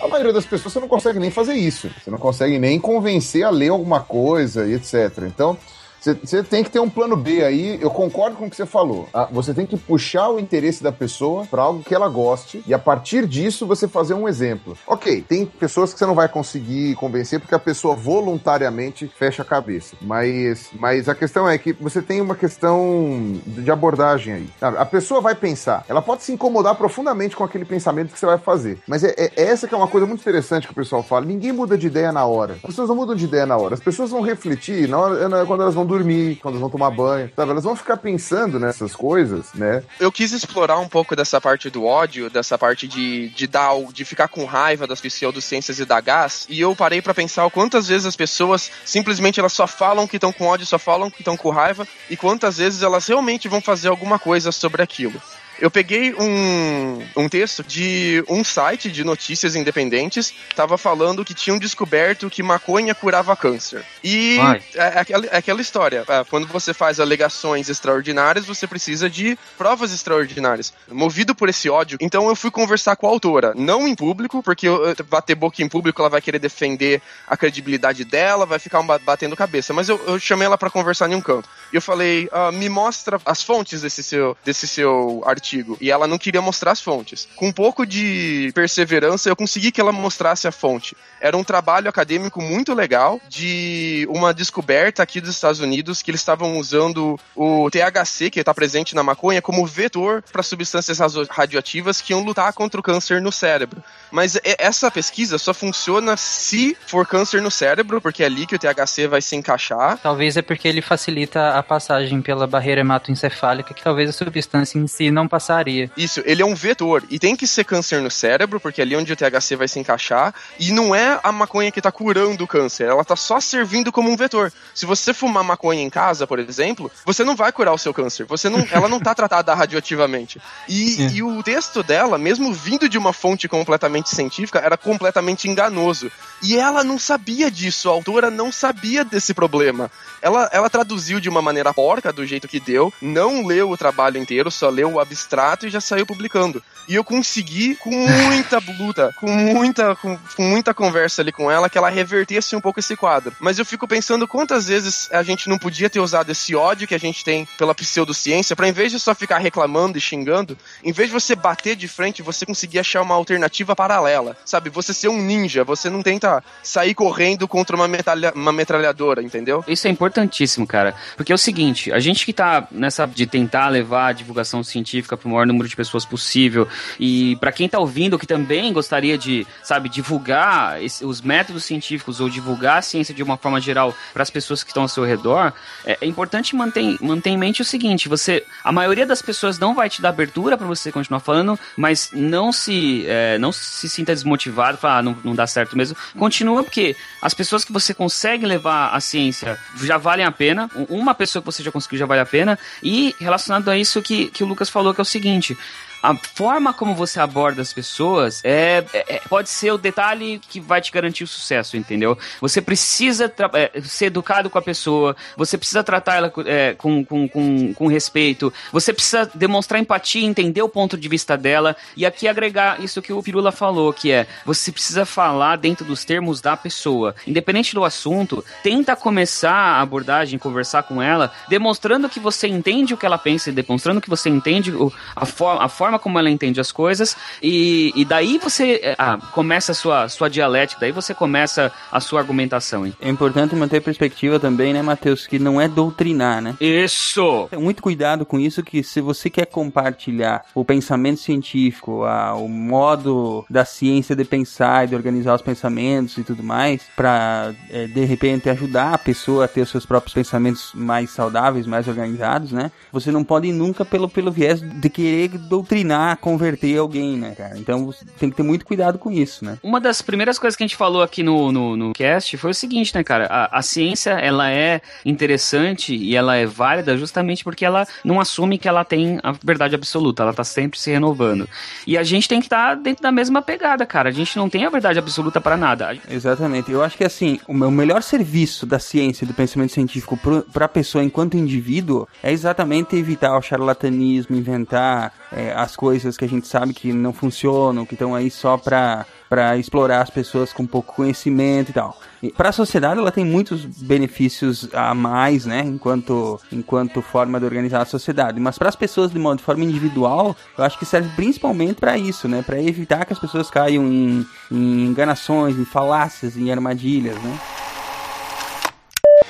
A maioria das pessoas você não consegue nem fazer isso. Você não consegue nem convencer a ler alguma coisa e etc. Então, você tem que ter um plano B aí. Eu concordo com o que você falou. Ah, Você tem que puxar o interesse da pessoa para algo que ela goste e a partir disso você fazer um exemplo. Ok, tem pessoas que você não vai conseguir convencer porque a pessoa voluntariamente fecha a cabeça. Mas, mas a questão é que você tem uma questão de abordagem aí. A pessoa vai pensar, ela pode se incomodar profundamente com aquele pensamento que você vai fazer. Mas é, é essa que é uma coisa muito interessante que o pessoal fala. Ninguém muda de ideia na hora. As pessoas não mudam de ideia na hora. As pessoas vão refletir na hora, quando elas vão dormir, quando vão tomar banho, sabe? Elas vão ficar pensando nessas coisas, né? Eu quis explorar um pouco dessa parte do ódio, dessa parte de, de dar, de ficar com raiva das pseudociências e da gás, e eu parei pra pensar quantas vezes as pessoas simplesmente elas só falam que estão com ódio, só falam que estão com raiva, e quantas vezes elas realmente vão fazer alguma coisa sobre aquilo. Eu peguei um, um texto de um site de notícias independentes, tava falando que tinham descoberto que maconha curava câncer. E é, é aquela, é aquela história. é, quando você faz alegações extraordinárias, você precisa de provas extraordinárias. Movido por esse ódio, então eu fui conversar com a autora. Não em público, porque bater boca em público, ela vai querer defender a credibilidade dela, vai ficar ba- batendo cabeça. Mas eu, eu chamei ela pra conversar em um canto. E eu falei, ah, me mostra as fontes desse seu, desse seu artigo. E ela não queria mostrar as fontes. Com um pouco de perseverança, eu consegui que ela mostrasse a fonte. Era um trabalho acadêmico muito legal de uma descoberta aqui dos Estados Unidos que eles estavam usando o THC, que está presente na maconha, como vetor para substâncias radioativas que iam lutar contra o câncer no cérebro. Mas essa pesquisa só funciona se for câncer no cérebro, porque é ali que o THC vai se encaixar. Talvez é porque ele facilita a passagem pela barreira hematoencefálica, que talvez a substância em si não passaria. Isso, ele é um vetor. E tem que ser câncer no cérebro, porque é ali onde o THC vai se encaixar. E não é a maconha que tá curando o câncer, ela tá só servindo como um vetor. Se você fumar maconha em casa, por exemplo, você não vai curar o seu câncer. Você não, ela não tá tratada radioativamente. E, e o texto dela, mesmo vindo de uma fonte completamente científica, era completamente enganoso. E ela não sabia disso, a autora não sabia desse problema. Ela, ela traduziu de uma maneira porca, do jeito que deu, não leu o trabalho inteiro, só leu o abstrato e já saiu publicando. E eu consegui, com muita luta, com muita, com, com muita conversa ali com ela, que ela revertesse um pouco esse quadro. Mas eu fico pensando quantas vezes a gente não podia ter usado esse ódio que a gente tem pela pseudociência, pra em vez de só ficar reclamando e xingando, em vez de você bater de frente, você conseguir achar uma alternativa paralela. Sabe? Você ser um ninja, você não tenta sair correndo contra uma, metralha, uma metralhadora, entendeu? Isso é importantíssimo, cara. Porque é o seguinte, a gente que tá nessa de tentar levar a divulgação científica para o maior número de pessoas possível, e para quem tá ouvindo que também gostaria de, sabe, divulgar esse- os métodos científicos ou divulgar a ciência de uma forma geral para as pessoas que estão ao seu redor, é, é importante manter, manter em mente o seguinte, você, a maioria das pessoas não vai te dar abertura para você continuar falando, mas não se, é, não se sinta desmotivado, falar, ah, não, não dá certo mesmo. Continua porque as pessoas que você consegue levar a ciência já valem a pena. Um- Uma pessoa que você já conseguiu já vale a pena. E relacionado a isso que, que o Lucas falou, que é o seguinte. A forma como você aborda as pessoas é, é- é- pode ser o detalhe que vai te garantir o sucesso, entendeu? Você precisa é, ser educado com a pessoa, você precisa tratar ela é, com, com, com, com respeito, você precisa demonstrar empatia, entender o ponto de vista dela e aqui agregar isso que o Pirula falou, que é você precisa falar dentro dos termos da pessoa. Independente do assunto, tenta começar a abordagem, conversar com ela, demonstrando que você entende o que ela pensa, demonstrando que você entende o- a, for- a forma como ela entende as coisas, e, e daí você é, ah, começa a sua, sua dialética, daí você começa a sua argumentação. hein? É importante manter perspectiva também, né, Matheus? Que não é doutrinar, né? Isso! Tem muito cuidado com isso, que se você quer compartilhar o pensamento científico, a- o modo da ciência de pensar e de organizar os pensamentos e tudo mais, pra é, de repente ajudar a pessoa a ter os seus próprios pensamentos mais saudáveis, mais organizados, né? Você não pode ir nunca pelo, pelo viés de querer doutrinar doutrinar, converter alguém, né, cara? Então tem que ter muito cuidado com isso, né? Uma das primeiras coisas que a gente falou aqui no, no, no cast foi o seguinte, né, cara? A, a ciência, ela é interessante e ela é válida justamente porque ela não assume que ela tem a verdade absoluta, ela tá sempre se renovando. E a gente tem que estar tá dentro da mesma pegada, cara. A gente não tem a verdade absoluta para nada. Exatamente. Eu acho que, assim, o melhor serviço da ciência e do pensamento científico para a pessoa enquanto indivíduo é exatamente evitar o charlatanismo, inventar é, as coisas que a gente sabe que não funcionam, que estão aí só para para explorar as pessoas com pouco conhecimento e tal. Para a sociedade, ela tem muitos benefícios a mais, né, enquanto, enquanto forma de organizar a sociedade. Mas para as pessoas de, modo, de forma individual, eu acho que serve principalmente para isso, né, para evitar que as pessoas caiam em, em enganações, em falácias, em armadilhas, né.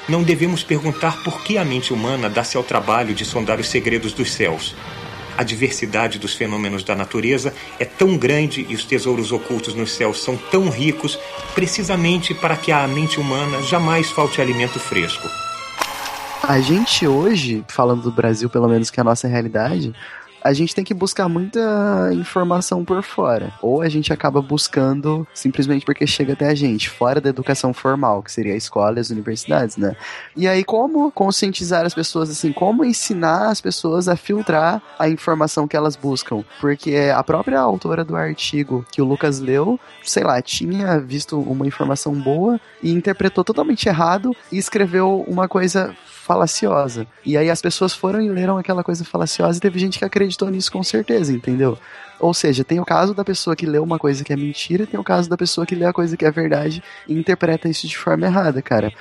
Não devemos perguntar por que a mente humana dá-se ao trabalho de sondar os segredos dos céus a diversidade dos fenômenos da natureza é tão grande e os tesouros ocultos nos céus são tão ricos, precisamente para que à mente humana jamais falte alimento fresco. A gente hoje, falando do Brasil, pelo menos que é a nossa realidade, a gente tem que buscar muita informação por fora. Ou a gente acaba buscando simplesmente porque chega até a gente, fora da educação formal, que seria a escola e as universidades, né? E aí, como conscientizar as pessoas, assim, como ensinar as pessoas a filtrar a informação que elas buscam? Porque a própria autora do artigo que o Lucas leu, sei lá, tinha visto uma informação boa e interpretou totalmente errado e escreveu uma coisa falaciosa. E aí as pessoas foram e leram aquela coisa falaciosa e teve gente que acreditou nisso com certeza, entendeu? Ou seja, tem o caso da pessoa que lê uma coisa que é mentira, tem o caso da pessoa que lê a coisa que é verdade e interpreta isso de forma errada, cara.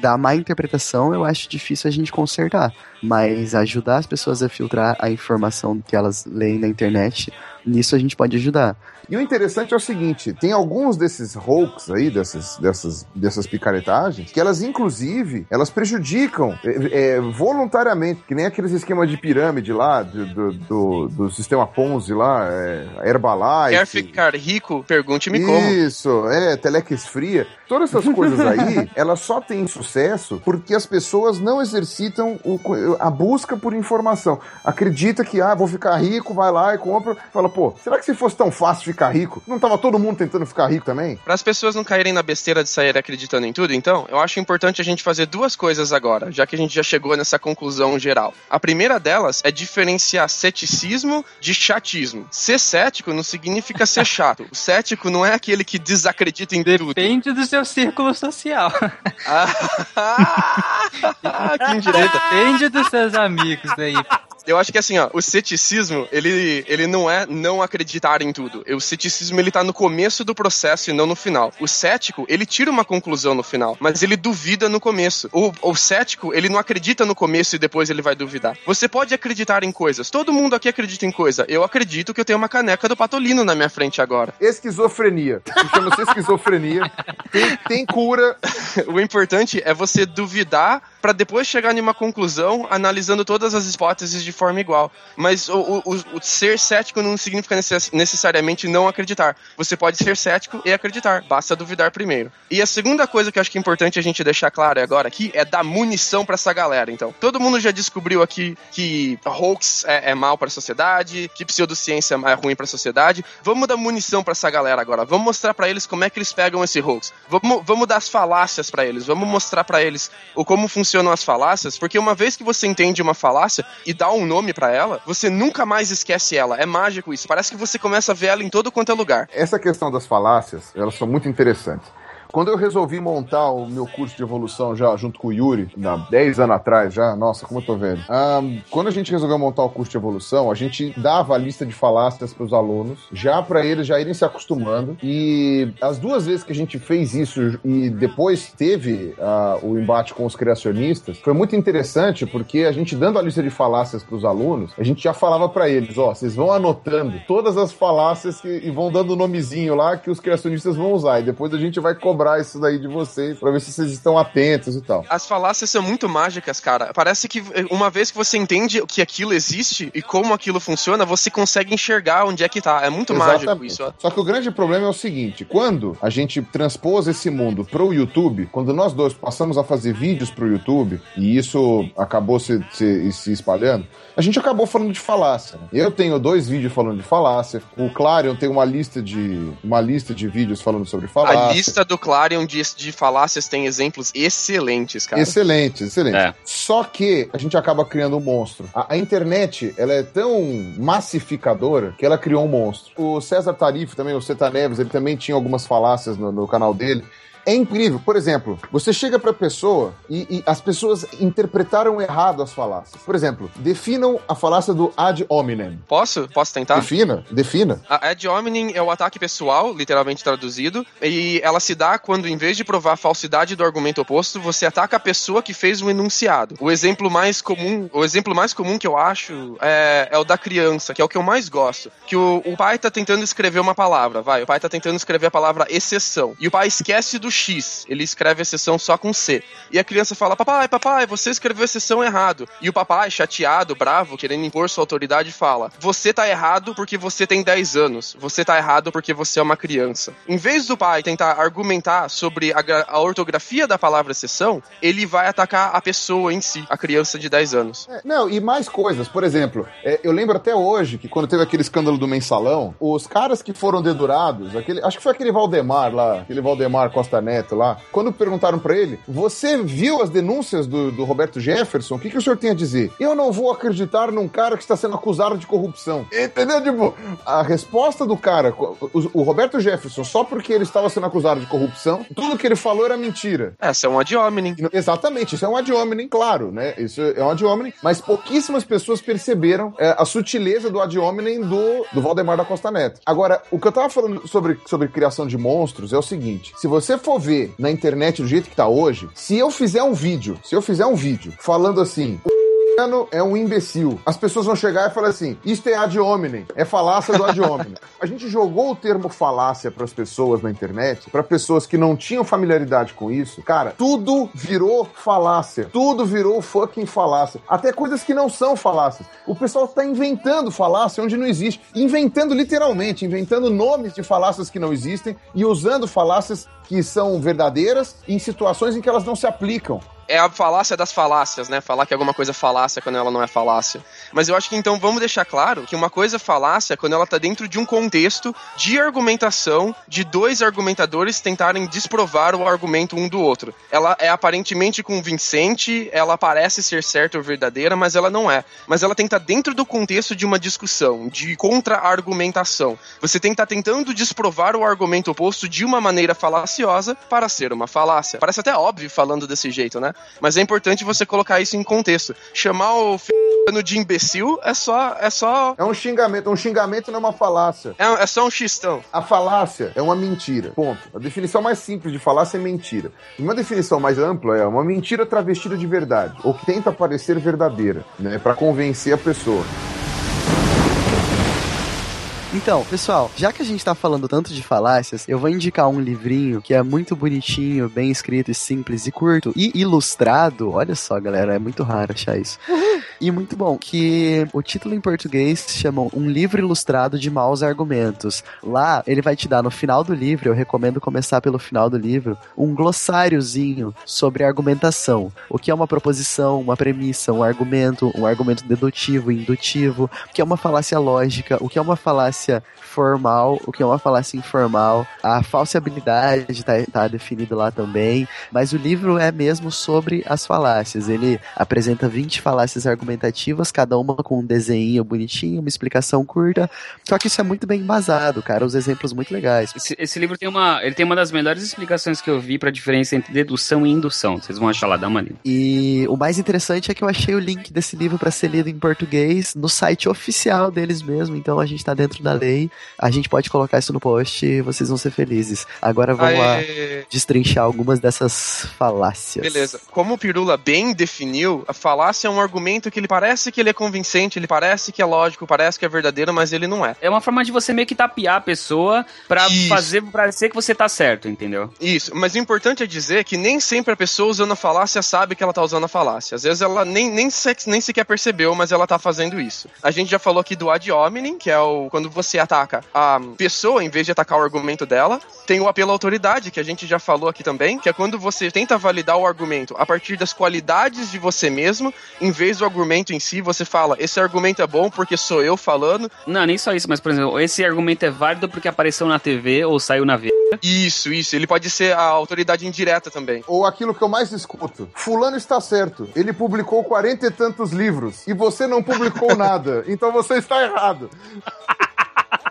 Da má interpretação eu acho difícil a gente consertar, mas ajudar as pessoas a filtrar a informação que elas leem na internet, nisso a gente pode ajudar. E o interessante é o seguinte: tem alguns desses hoax aí, dessas, dessas, dessas picaretagens, que elas, inclusive, elas prejudicam é, é, voluntariamente, que nem aqueles esquemas de pirâmide lá, do, do, do, do sistema Ponzi lá, é, Herbalife. Quer ficar rico? Pergunte-me como. Isso, é, Telex Fria. Todas essas coisas aí, elas só têm sucesso porque as pessoas não exercitam o, a busca por informação. Acredita que, ah, vou ficar rico, vai lá e compra. Fala, pô, será que se fosse tão fácil ficar rico? Não tava todo mundo tentando ficar rico também? Para as pessoas não caírem na besteira de sair acreditando em tudo, então, eu acho importante a gente fazer duas coisas agora, já que a gente já chegou nessa conclusão geral. A primeira delas é diferenciar ceticismo de chatismo. Ser cético não significa ser chato. O cético não é aquele que desacredita em tudo. Depende do seu círculo social. Ah, que indireta. Depende dos seus amigos aí. Eu acho que assim, ó, o ceticismo, ele, ele não é não acreditar em tudo. O ceticismo, ele tá no começo do processo e não no final. O cético, ele tira uma conclusão no final, mas ele duvida no começo. O, o cético, ele não acredita no começo e depois ele vai duvidar. Você pode acreditar em coisas. Todo mundo aqui acredita em coisa. Eu acredito que eu tenho uma caneca do Patolino na minha frente agora. Esquizofrenia. Chama-se esquizofrenia. Tem, tem cura. o importante é você duvidar para depois chegar em uma conclusão analisando todas as hipóteses de forma igual. Mas o, o, o ser cético não significa necess necessariamente não acreditar. Você pode ser cético e acreditar, basta duvidar primeiro. E a segunda coisa que eu acho que é importante a gente deixar claro agora aqui é dar munição para essa galera. Então, todo mundo já descobriu aqui que hoax é, é mal para a sociedade, que pseudociência é ruim para a sociedade. Vamos dar munição para essa galera agora. Vamos mostrar para eles como é que eles pegam esse hoax. Vamos, vamos dar as falácias para eles. Vamos mostrar para eles o como funcionam as falácias, porque uma vez que você entende uma falácia e dá um nome para ela, você nunca mais esquece ela. É mágico isso. Parece que você começa a ver ela em todo quanto é lugar. Essa questão das falácias, elas são muito interessantes. Quando eu resolvi montar o meu curso de evolução já junto com o Yuri, há 10 anos atrás já, nossa, como eu tô vendo. Um, quando a gente resolveu montar o curso de evolução, a gente dava a lista de falácias para os alunos, já para eles já irem se acostumando. E as duas vezes que a gente fez isso e depois teve uh, o embate com os criacionistas, foi muito interessante porque a gente dando a lista de falácias para os alunos, a gente já falava para eles, ó, oh, vocês vão anotando todas as falácias que, e vão dando o nomezinho lá que os criacionistas vão usar e depois a gente vai cobrar cobrar isso daí de vocês, pra ver se vocês estão atentos e tal. As falácias são muito mágicas, cara. Parece que eh, uma vez que você entende que aquilo existe e como aquilo funciona, você consegue enxergar onde é que tá. É muito mágico isso. ó. Só que o grande problema é o seguinte: quando a gente transpôs esse mundo pro YouTube, quando nós dois passamos a fazer vídeos pro YouTube, e isso acabou se, se, se espalhando, a gente acabou falando de falácia. né? Eu tenho dois vídeos falando de falácia, o Clarion tem uma lista de uma lista de vídeos falando sobre falácia. A lista do Clarion de, de falácias tem exemplos excelentes, cara. Excelente, excelente. É. Só que a gente acaba criando um monstro. A, a internet, ela é tão massificadora que ela criou um monstro. O César Tarif, também, o Ceta Neves, ele também tinha algumas falácias no, no canal dele. É incrível. Por exemplo, você chega pra pessoa e, e as pessoas interpretaram errado as falácias. Por exemplo, definam a falácia do ad hominem. Posso? Posso tentar? Defina, defina. A ad hominem é o ataque pessoal, literalmente traduzido, e ela se dá quando, em vez de provar a falsidade do argumento oposto, você ataca a pessoa que fez o enunciado. O exemplo mais comum, o exemplo mais comum que eu acho é, é o da criança, que é o que eu mais gosto. Que o, o pai tá tentando escrever uma palavra, vai, o pai tá tentando escrever a palavra exceção, e o pai esquece do X, ele escreve exceção só com C. E a criança fala: Papai, papai, você escreveu exceção errado. E o papai, chateado, bravo, querendo impor sua autoridade, fala: Você tá errado porque você tem 10 anos. Você tá errado porque você é uma criança. Em vez do pai tentar argumentar sobre a, a ortografia da palavra exceção, ele vai atacar a pessoa em si, a criança de 10 anos. É, Não, e mais coisas. Por exemplo, é, eu lembro até hoje que quando teve aquele escândalo do mensalão, os caras que foram dedurados, aquele, acho que foi aquele Valdemar lá, aquele Valdemar Costa Neto lá, quando perguntaram pra ele, você viu as denúncias do, do Roberto Jefferson? O que, que o senhor tem a dizer? Eu não vou acreditar num cara que está sendo acusado de corrupção. Entendeu? Tipo, a resposta do cara, o, o Roberto Jefferson, só porque ele estava sendo acusado de corrupção, tudo que ele falou era mentira. Essa é um ad hominem. Exatamente, isso é um ad hominem, claro, né? Isso é um ad hominem, mas pouquíssimas pessoas perceberam é, a sutileza do ad hominem do, do Valdemar da Costa Neto. Agora, o que eu tava falando sobre, sobre criação de monstros é o seguinte: se você for ver na internet do jeito que tá hoje, se eu fizer um vídeo, se eu fizer um vídeo falando assim. "O Cristiano é um imbecil. As pessoas vão chegar e falar assim: isto é ad hominem, é falácia do ad hominem. A gente jogou o termo falácia para as pessoas na internet, para pessoas que não tinham familiaridade com isso. Cara, tudo virou falácia. Tudo virou fucking falácia. Até coisas que não são falácias. O pessoal tá inventando falácia onde não existe. Inventando literalmente, inventando nomes de falácias que não existem e usando falácias que são verdadeiras em situações em que elas não se aplicam. É a falácia das falácias, né? Falar que alguma coisa é falácia quando ela não é falácia. Mas eu acho que então vamos deixar claro que uma coisa é falácia quando ela tá dentro de um contexto de argumentação de dois argumentadores tentarem desprovar o argumento um do outro. Ela é aparentemente convincente, ela parece ser certa ou verdadeira, mas ela não é. Mas ela tem que estar dentro do contexto de uma discussão, de contra-argumentação. Você tem que estar tentando desprovar o argumento oposto de uma maneira falaciosa para ser uma falácia. Parece até óbvio falando desse jeito, né? Mas é importante você colocar isso em contexto. Chamar o f... de imbecil é só. É só. É um xingamento. Um xingamento não é uma falácia. É, é só um xistão. A falácia é uma mentira. Ponto. A definição mais simples de falácia é mentira. E uma definição mais ampla é uma mentira travestida de verdade, ou que tenta parecer verdadeira, né, para convencer a pessoa. Então, pessoal, já que a gente tá falando tanto de falácias, eu vou indicar um livrinho que é muito bonitinho, bem escrito e simples e curto e ilustrado. Olha só, galera, é muito raro achar isso. E muito bom, que o título em português se chama Um Livro Ilustrado de Maus Argumentos. Lá, ele vai te dar no final do livro, eu recomendo começar pelo final do livro, um glossáriozinho sobre argumentação. O que é uma proposição, uma premissa, um argumento, um argumento dedutivo, indutivo, o que é uma falácia lógica, o que é uma falácia вся formal, o que é uma falácia informal, a falsibilidade tá, tá definido lá também, mas o livro é mesmo sobre as falácias. Ele apresenta 20 falácias argumentativas, cada uma com um desenho bonitinho, uma explicação curta, só que isso é muito bem embasado, cara, os exemplos muito legais. Esse, esse livro tem uma, ele tem uma das melhores explicações que eu vi pra diferença entre dedução e indução. Vocês vão achar lá, dá uma lida. E o mais interessante é que eu achei o link desse livro para ser lido em português no site oficial deles mesmo, então a gente tá dentro da lei. A gente pode colocar isso no post e vocês vão ser felizes. Agora vamos lá destrinchar algumas dessas falácias. Beleza. Como o Pirula bem definiu, a falácia é um argumento que ele parece que ele é convincente, ele parece que é lógico, parece que é verdadeiro, mas ele não é. É uma forma de você meio que tapear a pessoa pra Isso. fazer parecer que você tá certo, entendeu? Isso, mas o importante é dizer que nem sempre a pessoa usando a falácia sabe que ela tá usando a falácia. Às vezes ela nem, nem, se- nem sequer percebeu, mas ela tá fazendo isso. A gente já falou aqui do ad hominem, que é o quando você ataca a pessoa em vez de atacar o argumento dela. Tem o apelo à autoridade, que a gente já falou aqui também, que é quando você tenta validar o argumento a partir das qualidades de você mesmo, em vez do argumento em si, você fala, esse argumento é bom porque sou eu falando. Não, nem só isso, mas por exemplo, esse argumento é válido porque apareceu na TV ou saiu na V. Isso, isso. Ele pode ser a autoridade indireta também. Ou aquilo que eu mais escuto. Fulano está certo. Ele publicou quarenta e tantos livros e você não publicou nada. Então você está errado.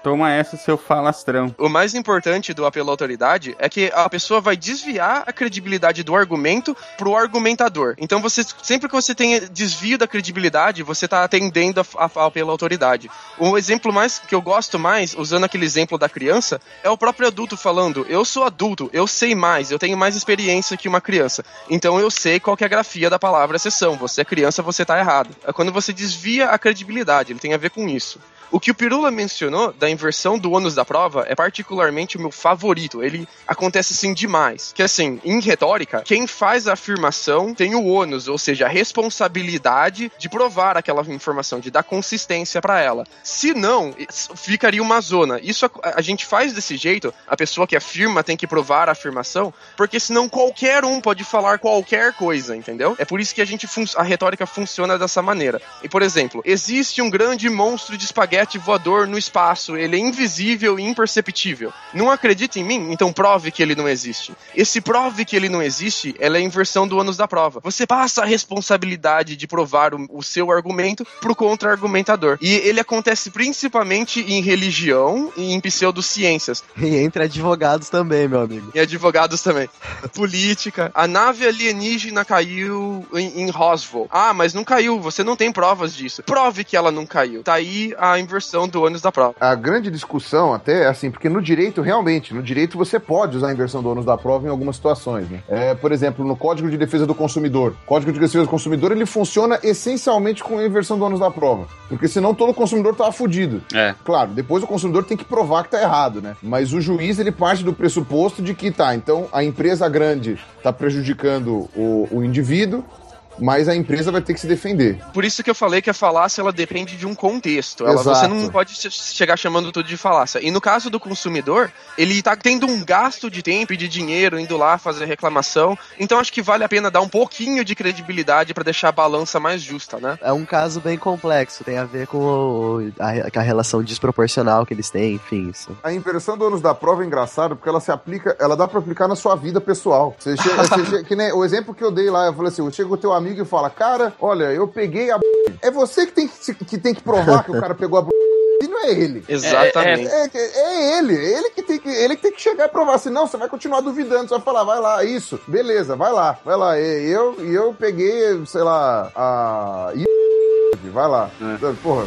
Toma essa, seu falastrão. O mais importante do apelo à autoridade é que a pessoa vai desviar a credibilidade do argumento pro argumentador. Então você sempre que você tem desvio da credibilidade, você tá atendendo ao apelo à autoridade. O exemplo mais que eu gosto mais, usando aquele exemplo da criança, é o próprio adulto falando: "Eu sou adulto, eu sei mais, eu tenho mais experiência que uma criança. Então eu sei qual é a grafia da palavra exceção. Você é criança, você tá errado." É quando você desvia a credibilidade, ele tem a ver com isso. O que o Pirula mencionou da inversão do ônus da prova é particularmente o meu favorito. Ele acontece assim demais. Que assim, em retórica, quem faz a afirmação tem o ônus, ou seja, a responsabilidade de provar aquela informação, de dar consistência para ela. Se não, ficaria uma zona. Isso a, a gente faz desse jeito, a pessoa que afirma tem que provar a afirmação, porque senão qualquer um pode falar qualquer coisa, entendeu? É por isso que a gente a retórica funciona dessa maneira. E por exemplo, existe um grande monstro de espaguete voador no espaço, ele é invisível e imperceptível. Não acredita em mim? Então prove que ele não existe. Esse prove que ele não existe, ela é a inversão do ônus da prova. Você passa a responsabilidade de provar o, o seu argumento pro contra-argumentador. E ele acontece principalmente em religião e em pseudociências. E entre advogados também, meu amigo. E advogados também. Política. A nave alienígena caiu em, em Roswell. Ah, mas não caiu. Você não tem provas disso. Prove que ela não caiu. Tá aí a inversão do ônus da prova. A grande discussão até assim, porque no direito, realmente, no direito você pode usar a inversão do ônus da prova em algumas situações, né? É, por exemplo, no Código de Defesa do Consumidor. O Código de Defesa do Consumidor, ele funciona essencialmente com a inversão do ônus da prova. Porque senão todo consumidor tava fudido. É. Claro, depois o consumidor tem que provar que tá errado, né? Mas o juiz, ele parte do pressuposto de que tá, então a empresa grande tá prejudicando o, o indivíduo, mas a empresa vai ter que se defender. Por isso que eu falei que a falácia ela depende de um contexto. Ela, Exato. você não pode che- chegar chamando tudo de falácia. E no caso do consumidor, ele tá tendo um gasto de tempo e de dinheiro indo lá fazer reclamação. Então acho que vale a pena dar um pouquinho de credibilidade pra deixar a balança mais justa, né? É um caso bem complexo, tem a ver com o- a, com a relação desproporcional que eles têm, enfim. Isso. A inversão do ônus da prova é engraçada porque ela se aplica, ela dá pra aplicar na sua vida pessoal. Você chega, você chega- que nem o exemplo que eu dei lá, eu falei assim, eu chego o teu amigo e fala, cara, olha, eu peguei a b... É você que tem que, que tem que provar que o cara pegou a b... E não é ele. Exatamente. É, é- é ele, ele que, tem que, ele que tem que chegar e provar, senão você vai continuar duvidando, você vai falar, vai lá, isso, beleza, vai lá, vai lá, e eu, eu peguei, sei lá, a... Vai lá, porra,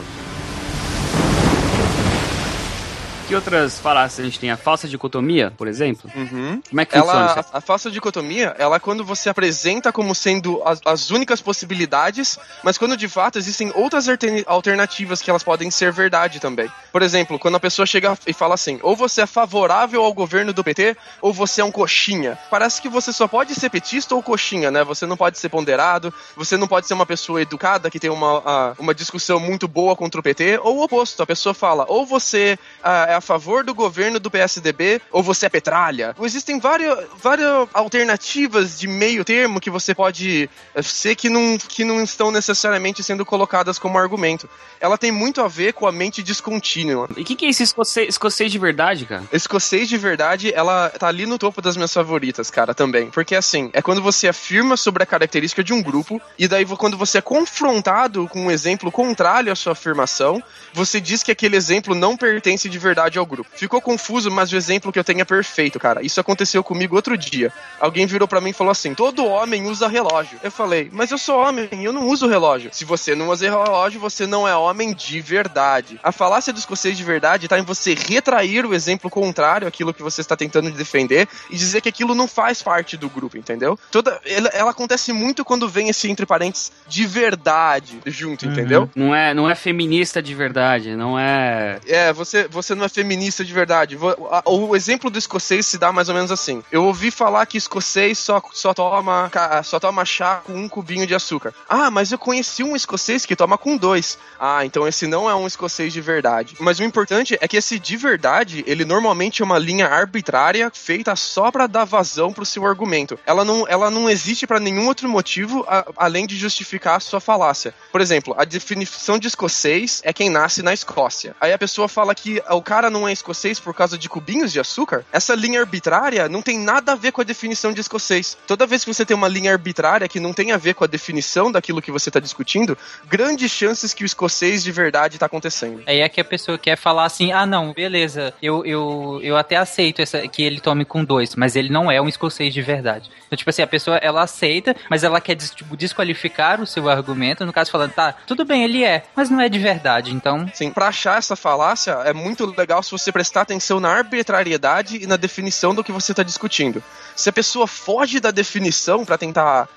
Que outras falácias a gente tem? A falsa dicotomia, por exemplo? Uhum. Como é que funciona Ela, isso? a, a falsa dicotomia, ela é quando você apresenta como sendo as, as únicas possibilidades, mas quando de fato existem outras altern- alternativas que elas podem ser verdade também. Por exemplo, quando a pessoa chega e fala assim, ou você é favorável ao governo do PT, ou você é um coxinha. Parece que você só pode ser petista ou coxinha, né? Você não pode ser ponderado, você não pode ser uma pessoa educada que tem uma, uma discussão muito boa contra o PT, ou o oposto, a pessoa fala, ou você ah, é a favor do governo do PSDB, ou você é petralha. Existem várias, várias alternativas de meio termo que você pode eh, ser que não, que não estão necessariamente sendo colocadas como argumento. Ela tem muito a ver com a mente descontínua. E o que, que é esse escocês, escocês de verdade, cara? Escocês de verdade, ela tá ali no topo das minhas favoritas, cara, também. Porque assim, é quando você afirma sobre a característica de um grupo, e daí quando você é confrontado com um exemplo contrário à sua afirmação, você diz que aquele exemplo não pertence de verdade ao grupo. Ficou confuso, mas o exemplo que eu tenho é perfeito, cara. Isso aconteceu comigo outro dia. Alguém virou para mim e falou assim: todo homem usa relógio. Eu falei, mas eu sou homem, eu não uso relógio. Se você não usa relógio, você não é homem de verdade. A falácia do escocês de verdade tá em você retrair o exemplo contrário àquilo que você está tentando defender e dizer que aquilo não faz parte do grupo, entendeu? Toda, ela, ela acontece muito quando vem esse entre parênteses de verdade junto, Uhum. entendeu? Não é, não é feminista de verdade, não é. É, você, você não é feminista de verdade. O exemplo do escocês se dá mais ou menos assim. Eu ouvi falar que escocês só, só, toma, só toma chá com um cubinho de açúcar. Ah, mas eu conheci um escocês que toma com dois. Ah, então esse não é um escocês de verdade. Mas o importante é que esse de verdade, ele normalmente é uma linha arbitrária feita só pra dar vazão pro seu argumento. Ela não, ela não existe pra nenhum outro motivo a- além de justificar a sua falácia. Por exemplo, a definição de escocês é quem nasce na Escócia. Aí a pessoa fala que o cara não é escocês por causa de cubinhos de açúcar. Essa linha arbitrária não tem nada a ver com a definição de escocês. Toda vez que você tem uma linha arbitrária que não tem a ver com a definição daquilo que você está discutindo, grandes chances que o escocês de verdade está acontecendo. Aí é que a pessoa quer falar assim, ah não, beleza, eu, eu, eu até aceito essa, que ele tome com dois, mas ele não é um escocês de verdade. Então, tipo assim, a pessoa, ela aceita, mas ela quer tipo, desqualificar o seu argumento, no caso falando, tá, tudo bem, ele é, mas não é de verdade, então... Sim, pra achar essa falácia é muito legal se você prestar atenção na arbitrariedade e na definição do que você está discutindo. Se a pessoa foge da definição pra tentar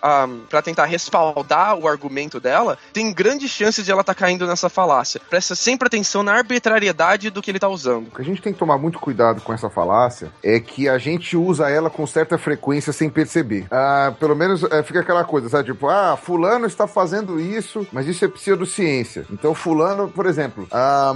para tentar respaldar o argumento dela, tem grandes chances de ela estar caindo nessa falácia. Presta sempre atenção na arbitrariedade do que ele tá usando. O que a gente tem que tomar muito cuidado com essa falácia é que a gente usa ela com certa frequência sem perceber. Ah, pelo menos é, fica aquela coisa, sabe? Tipo, ah, fulano está fazendo isso, mas isso é pseudociência. Então, fulano, por exemplo, ah,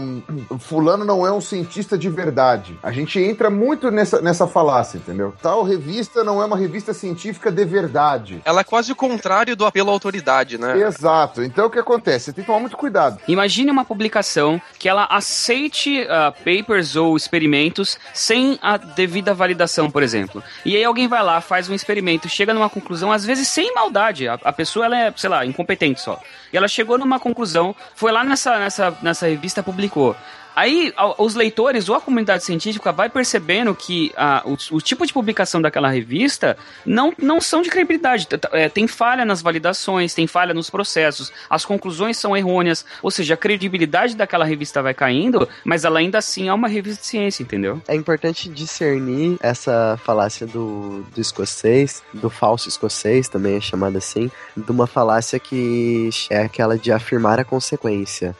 fulano não é um cientista de verdade. A gente entra muito nessa, nessa falácia, entendeu? Tal revista não é uma revista científica de verdade. Ela é quase o contrário do apelo à autoridade, né? Exato. Então, o que acontece? Você tem que tomar muito cuidado. Imagine uma publicação que ela aceite ah, papers ou experimentos sem a devida validação, por exemplo. E aí alguém vai lá, faz um experimento, chega numa conclusão, às vezes sem maldade. A, a pessoa ela é, sei lá, incompetente só. E ela chegou numa conclusão, foi lá nessa, nessa, nessa revista, publicou. Aí a- os leitores ou a comunidade científica vai percebendo que ah, o, o tipo de publicação daquela revista não, não são de credibilidade. É, tem falha nas validações, tem falha nos processos, as conclusões são errôneas, ou seja, a credibilidade daquela revista vai caindo, mas ela ainda assim é uma revista de ciência, entendeu? É importante discernir essa falácia do, do escocês, do falso escocês, também é chamada assim, de uma falácia que é aquela de afirmar a consequência.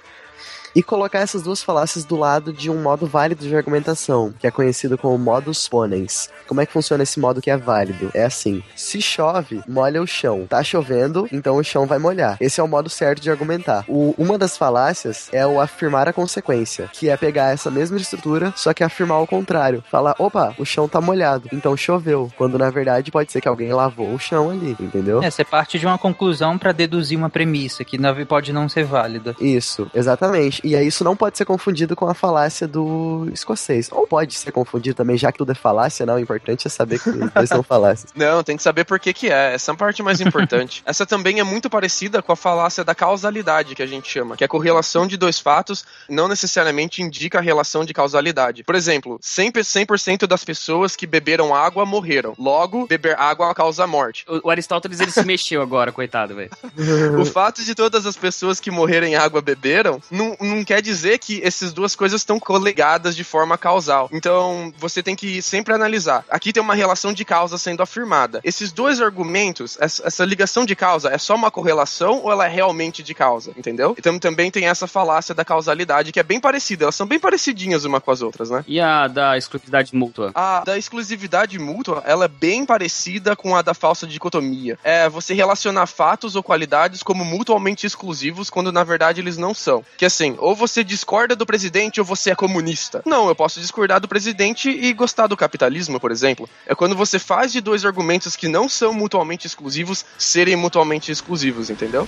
E colocar essas duas falácias do lado de um modo válido de argumentação, que é conhecido como modus ponens. Como é que funciona esse modo que é válido? É assim: se chove, molha o chão. Tá chovendo, então o chão vai molhar. Esse é o modo certo de argumentar. O- uma das falácias é o afirmar a consequência, que é pegar essa mesma estrutura, só que afirmar o contrário. Falar, opa, o chão tá molhado, então choveu. Quando na verdade pode ser que alguém lavou o chão ali, entendeu? É, você parte de uma conclusão pra deduzir uma premissa, que pode não ser válida. Isso, exatamente. E aí isso não pode ser confundido com a falácia do escocês. Ou pode ser confundido também, já que tudo é falácia, não. O importante é saber que os dois são falácias. Não, tem que saber por que que é. Essa é a parte mais importante. Essa também é muito parecida com a falácia da causalidade, que a gente chama, que é a correlação de dois fatos não necessariamente indica a relação de causalidade. Por exemplo, 100%, 100 das pessoas que beberam água morreram. Logo, beber água causa a morte. O, o Aristóteles ele se mexeu agora, coitado, velho. O fato de todas as pessoas que morreram em água beberam não, não quer dizer que essas duas coisas estão coligadas de forma causal. Então, você tem que sempre analisar. Aqui tem uma relação de causa sendo afirmada. Esses dois argumentos, essa, essa ligação de causa, é só uma correlação ou ela é realmente de causa? Entendeu? Então, também tem essa falácia da causalidade, que é bem parecida. Elas são bem parecidinhas uma com as outras, né? E a da exclusividade mútua? A da exclusividade mútua, ela é bem parecida com a da falsa dicotomia. É você relacionar fatos ou qualidades como mutuamente exclusivos quando na verdade eles não são. Que assim, ou você discorda do presidente ou você é comunista. Não, eu posso discordar do presidente e gostar do capitalismo, por exemplo. É quando você faz de dois argumentos que não são mutuamente exclusivos serem mutuamente exclusivos, entendeu?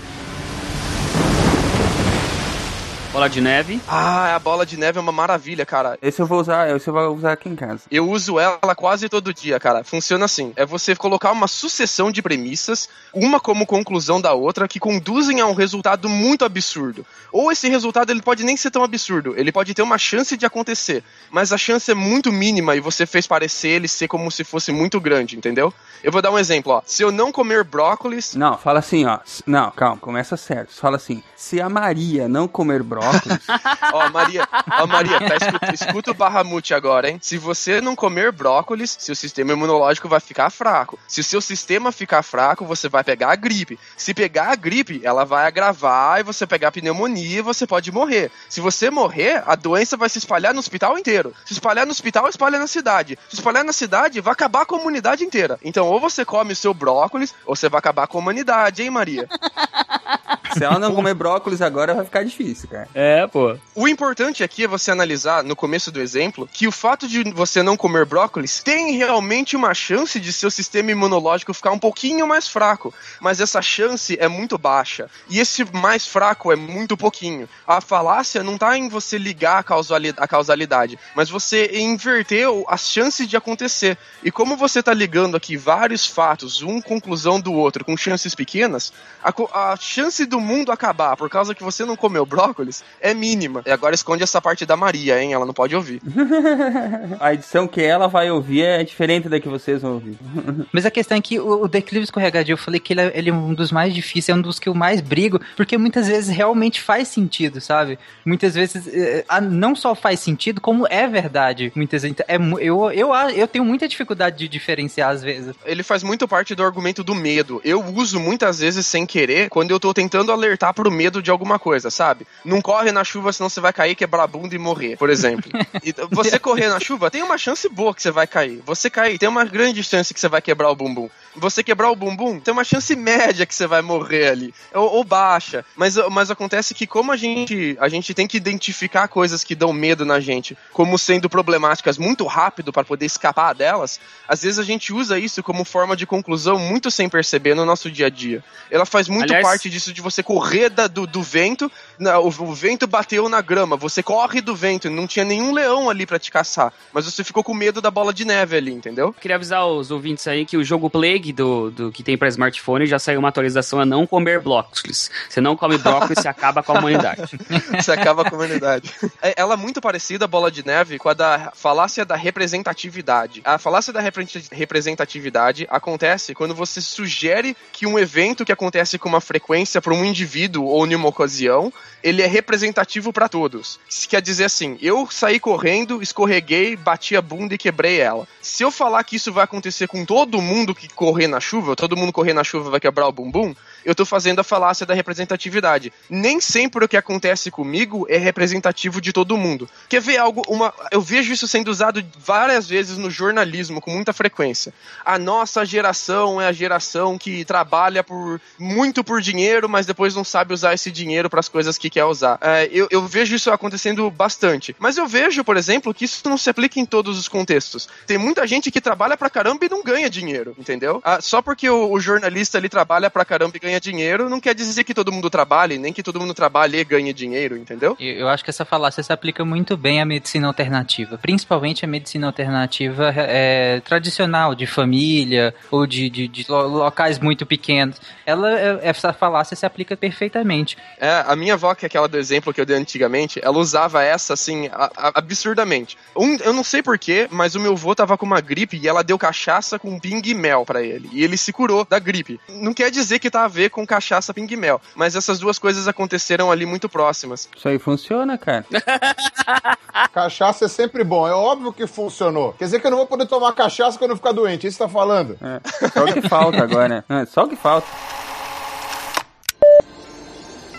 Bola de neve. Ah, a bola de neve é uma maravilha, cara. Esse eu vou usar, esse eu vou usar aqui em casa. Eu uso ela quase todo dia, cara. Funciona assim: é você colocar uma sucessão de premissas, uma como conclusão da outra, que conduzem a um resultado muito absurdo. Ou esse resultado ele pode nem ser tão absurdo, ele pode ter uma chance de acontecer, mas a chance é muito mínima e você fez parecer ele ser como se fosse muito grande, entendeu? Eu vou dar um exemplo, ó. Se eu não comer brócolis, Não, fala assim, ó. Não, calma, começa certo. Fala assim: se a Maria não comer brócolis, Ó, Maria, ó, Maria, tá, escuta, escuta o Bahamut agora, hein? Se você não comer brócolis, seu sistema imunológico vai ficar fraco. Se o seu sistema ficar fraco, você vai pegar a gripe. Se pegar a gripe, ela vai agravar e você pegar pneumonia e você pode morrer. Se você morrer, a doença vai se espalhar no hospital inteiro. Se espalhar no hospital, espalha na cidade. Se espalhar na cidade, vai acabar a comunidade inteira. Então, ou você come o seu brócolis, ou você vai acabar com a humanidade, hein, Maria? se ela não comer brócolis agora vai ficar difícil, cara. É, pô. O importante aqui é você analisar, no começo do exemplo, que o fato de você não comer brócolis tem realmente uma chance de seu sistema imunológico ficar um pouquinho mais fraco. Mas essa chance é muito baixa. E esse mais fraco é muito pouquinho. A falácia não tá em você ligar a, causali- a causalidade, mas você inverter o- as chances de acontecer. E como você tá ligando aqui vários fatos, um conclusão do outro, com chances pequenas, a, a chance do mundo acabar por causa que você não comeu brócolis é mínima. E agora esconde essa parte da Maria, hein? Ela não pode ouvir. A edição que ela vai ouvir é diferente da que vocês vão ouvir. Mas a questão é que o, o declive escorregadio, eu falei que ele é, ele é um dos mais difíceis, é um dos que eu mais brigo, porque muitas vezes realmente faz sentido, sabe? Muitas vezes ah, não só faz sentido, como é verdade. Muitas vezes é, eu, eu, eu tenho muita dificuldade de diferenciar às vezes. Ele faz muito parte do argumento do medo. Eu uso muitas vezes sem querer quando eu tô tentando alertar pro medo de alguma coisa, sabe? Não corre na chuva, senão você vai cair, quebrar a bunda e morrer, por exemplo. E você correr na chuva, tem uma chance boa que você vai cair. Você cair, tem uma grande chance que você vai quebrar o bumbum. Você quebrar o bumbum, tem uma chance média que você vai morrer ali. Ou, ou baixa. Mas, mas acontece que como a gente, a gente tem que identificar coisas que dão medo na gente como sendo problemáticas muito rápido para poder escapar delas, às vezes a gente usa isso como forma de conclusão muito sem perceber no nosso dia a dia. Ela faz muito Aliás- parte disso de você correr da- do, do vento, o, vento bateu na grama, você corre do vento, não tinha nenhum leão ali pra te caçar, mas você ficou com medo da bola de neve ali, entendeu? Queria avisar os ouvintes aí que o jogo Plague do, do que tem pra smartphone já saiu uma atualização a não comer brócolis. Você não come brócolis, você acaba com a humanidade. Você acaba com a humanidade. É- Ela é muito parecida, a bola de neve, com a da falácia da representatividade. A falácia da repre- representatividade acontece quando você sugere que um evento que acontece com uma frequência para um indivíduo ou em uma ocasião, ele é representativo para todos. Isso quer dizer assim, eu saí correndo, escorreguei, bati a bunda e quebrei ela. Se eu falar que isso vai acontecer com todo mundo que correr na chuva, todo mundo correr na chuva vai quebrar o bumbum, eu tô fazendo a falácia da representatividade. Nem sempre o que acontece comigo é representativo de todo mundo. Quer ver algo? Uma, eu vejo isso sendo usado várias vezes no jornalismo, com muita frequência. A nossa geração é a geração que trabalha por muito por dinheiro, mas depois não sabe usar esse dinheiro para as coisas que quer usar. É, eu, eu vejo isso acontecendo bastante. Mas eu vejo, por exemplo, que isso não se aplica em todos os contextos. Tem muita gente que trabalha pra caramba e não ganha dinheiro, entendeu? Ah, só porque o, o jornalista ali trabalha pra caramba e ganha dinheiro, não quer dizer que todo mundo trabalhe, nem que todo mundo trabalhe e ganhe dinheiro, entendeu? Eu, eu acho que essa falácia se aplica muito bem à medicina alternativa, principalmente à medicina alternativa é, tradicional, de família ou de, de, de lo- locais muito pequenos. Ela, é- essa falácia se aplica perfeitamente. É, a minha avó, que é aquela do exemplo que eu dei antigamente, ela usava essa assim, a- a- absurdamente. Um, eu não sei porquê, mas o meu avô tava com uma gripe e ela deu cachaça com ping e mel pra ele. E ele se curou da gripe. Não quer dizer que tá a ver com cachaça ping mel, mas essas duas coisas aconteceram ali muito próximas. Isso aí funciona, cara. Cachaça é sempre bom. É óbvio que funcionou. Quer dizer que eu não vou poder tomar cachaça quando eu ficar doente. Isso que você tá falando? É, só o que falta agora. É, só o que falta.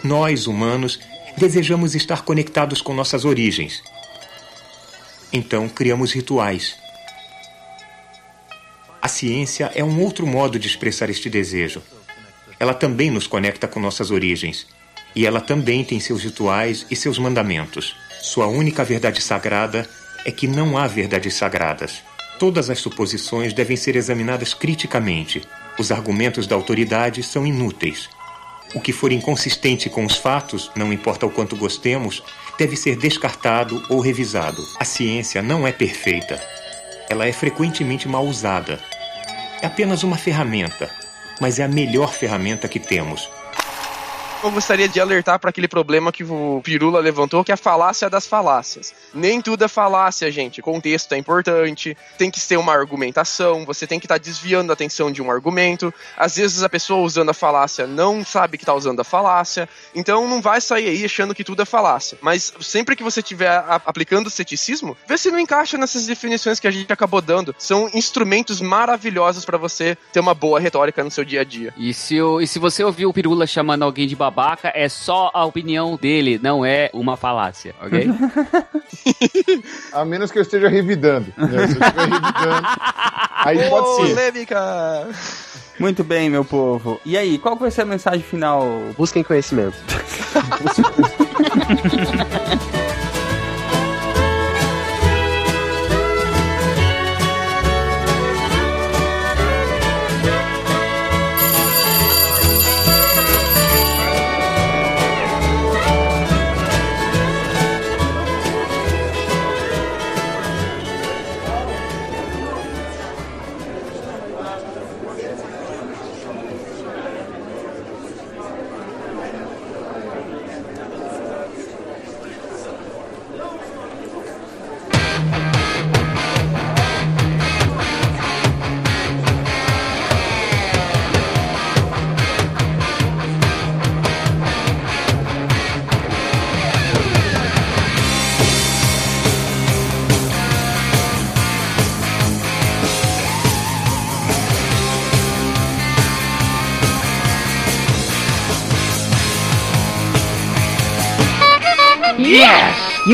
Nós, humanos, desejamos estar conectados com nossas origens. Então criamos rituais. A ciência é um outro modo de expressar este desejo. Ela também nos conecta com nossas origens. E ela também tem seus rituais e seus mandamentos. Sua única verdade sagrada é que não há verdades sagradas. Todas as suposições devem ser examinadas criticamente. Os argumentos da autoridade são inúteis. O que for inconsistente com os fatos, não importa o quanto gostemos, deve ser descartado ou revisado. A ciência não é perfeita. Ela é frequentemente mal usada. É apenas uma ferramenta, mas é a melhor ferramenta que temos. Eu gostaria de alertar para aquele problema que o Pirula levantou, que é a falácia das falácias. Nem tudo é falácia, gente. Contexto é importante, tem que ter uma argumentação, você tem que estar tá desviando a atenção de um argumento. Às vezes a pessoa usando a falácia não sabe que está usando a falácia, então não vai sair aí achando que tudo é falácia. Mas sempre que você estiver aplicando ceticismo, vê se não encaixa nessas definições que a gente acabou dando. São instrumentos maravilhosos para você ter uma boa retórica no seu dia a dia. E se, eu, e se você ouviu o Pirula chamando alguém de babaca é só a opinião dele, não é uma falácia, ok? a menos que eu esteja revidando. Né? Se eu estiver revidando, aí pode ser. Polêmica! Muito bem, meu povo. E aí, qual vai ser a mensagem final? Busquem conhecimento.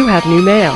You have new mail.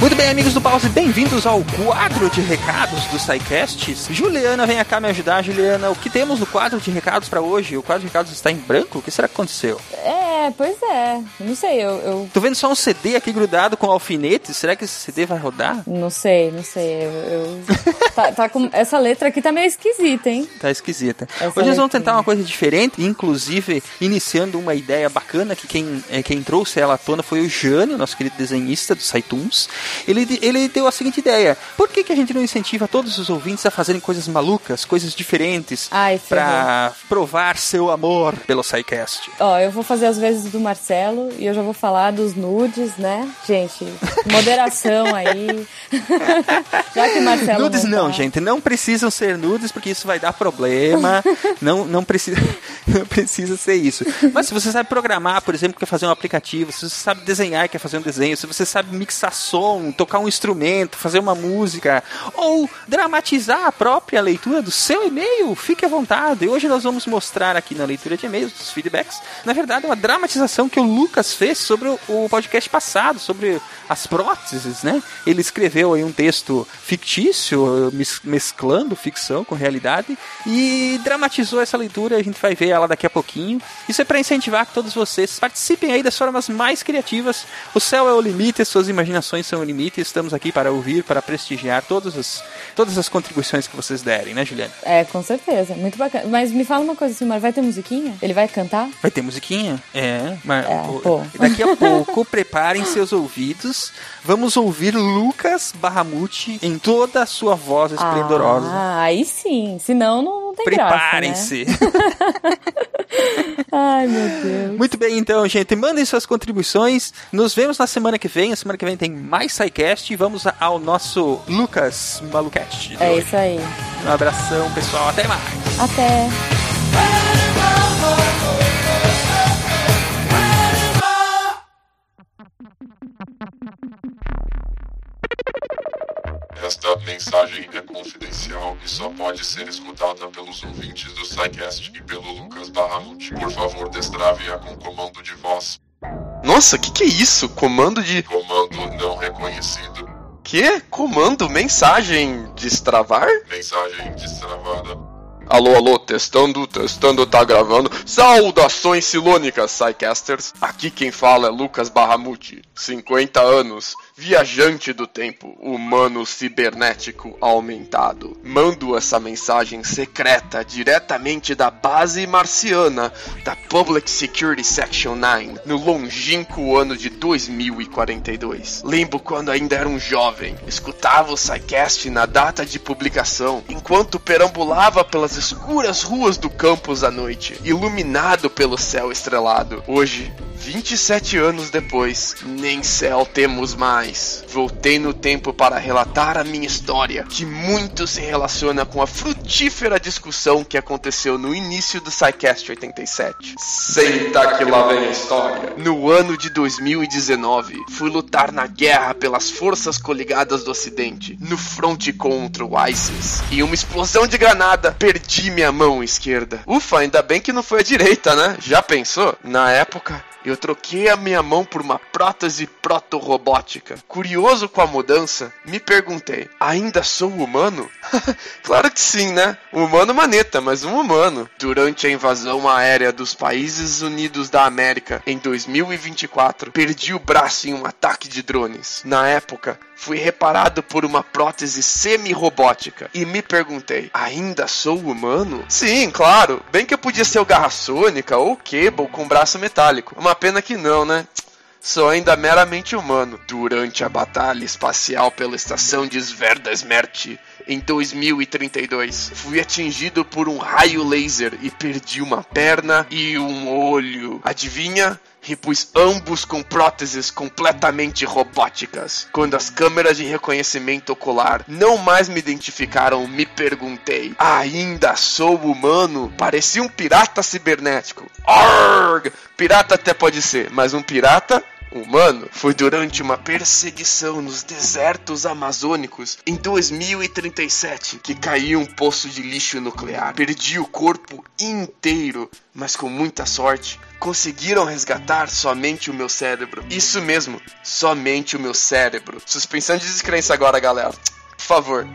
Muito bem, amigos do Pause, bem-vindos ao quadro de recados do SciCast. Juliana, vem cá me ajudar. Juliana, o que temos no quadro de recados para hoje? O quadro de recados está em branco? O que será que aconteceu? É, pois é. Não sei, eu, eu... Tô vendo só um CD aqui grudado com alfinete. Será que esse CD vai rodar? Não sei, não sei. Eu, eu... tá, tá com... Essa letra aqui tá meio esquisita, hein? Tá esquisita. Essa hoje nós vamos tentar uma coisa diferente, inclusive iniciando uma ideia bacana que quem, é, quem trouxe ela à tona foi o Jânio, nosso querido desenhista do SciTunes ele, ele deu a seguinte ideia: por que, que a gente não incentiva todos os ouvintes a fazerem coisas malucas, coisas diferentes, para provar seu amor pelo SciCast? Ó, eu vou fazer as vezes do Marcelo e eu já vou falar dos nudes, né? Gente, moderação aí. já que Marcelo. Nudes não, tá... gente, não precisam ser nudes porque isso vai dar problema. não, não, precisa, não precisa ser isso. Mas se você sabe programar, por exemplo, quer fazer um aplicativo, se você sabe desenhar, quer fazer um desenho, se você sabe mixar som, tocar um instrumento, fazer uma música, ou dramatizar a própria leitura do seu e-mail, fique à vontade. Hoje nós vamos mostrar aqui na leitura de e-mails, dos feedbacks, na verdade, uma dramatização que o Lucas fez sobre o podcast passado, sobre as próteses, né? Ele escreveu aí um texto fictício, mesclando ficção com realidade, e dramatizou essa leitura, a gente vai ver ela daqui a pouquinho. Isso é para incentivar que todos vocês participem aí das formas mais criativas. O céu é o limite, as suas imaginações são o limite. Estamos aqui para ouvir, para prestigiar todas as, todas as contribuições que vocês derem, né, Juliane? É, com certeza. Muito bacana. Mas me fala uma coisa, Silmar, vai ter musiquinha? Ele vai cantar? Vai ter musiquinha? É, mas é, daqui a pouco, preparem seus ouvidos. Vamos ouvir Lucas Barramuti em toda a sua voz esplendorosa. Ah, aí sim. Senão não, não tem Preparem-se. Né? Ai, meu Deus. Muito bem, então, gente. Mandem suas contribuições. Nos vemos na semana que vem. A semana que vem tem mais SciCast e vamos ao nosso Lucas Malucast. É isso aí. Um abração, pessoal. Até mais. Até. Esta mensagem é confidencial e só pode ser escutada pelos ouvintes do SciCast e pelo Lucas Barramute. Por favor, destrave-a com comando de voz. Nossa, que que é isso? Comando de. Comando não reconhecido. Que? Comando? Mensagem destravar? Mensagem destravada. Alô, alô, testando, testando, tá gravando. Saudações silônicas, Psycasters. Aqui quem fala é Lucas Barramuti, 50 anos, viajante do tempo, humano cibernético aumentado. Mando essa mensagem secreta diretamente da base marciana da Public Security Section 9, no longínquo ano de 2042. Lembro quando ainda era um jovem, escutava o Psycast na data de publicação, enquanto perambulava pelas escuras ruas do campus à noite, iluminado pelo céu estrelado. Hoje, 27 anos depois, nem céu temos mais. Voltei no tempo para relatar a minha história, que muito se relaciona com a frutífera discussão que aconteceu no início do SciCast 87. Senta que lá vem a história. No ano de 2019, fui lutar na guerra pelas forças coligadas do Ocidente, no fronte contra o ISIS. E uma explosão de granada, perdi minha mão esquerda. Ufa, ainda bem que não foi a direita, né? Já pensou? Na época, eu troquei a minha mão por uma prótese proto-robótica. Curioso com a mudança, me perguntei: ainda sou humano? claro que sim, né? Humano maneta, mas um humano. Durante a invasão aérea dos Países Unidos da América em 2024, perdi o braço em um ataque de drones. Na época, fui reparado por uma prótese semi-robótica e me perguntei: ainda sou humano? Sim, claro. Bem que eu podia ser o Garra Sônica ou o Cable com braço metálico. Uma pena que não, né? Sou ainda meramente humano. Durante a batalha espacial pela estação de Sverdasmert em 2032, fui atingido por um raio laser e perdi uma perna e um olho. Adivinha? repus ambos com próteses completamente robóticas. Quando as câmeras de reconhecimento ocular não mais me identificaram, me perguntei: ainda sou humano? Parecia um pirata cibernético. Arg! Pirata até pode ser, mas um pirata humano foi durante uma perseguição nos desertos amazônicos em 2037 que caiu um poço de lixo nuclear. Perdi o corpo inteiro, mas com muita sorte conseguiram resgatar somente o meu cérebro. Isso mesmo, somente o meu cérebro. Suspensão de descrença agora, galera. Por favor.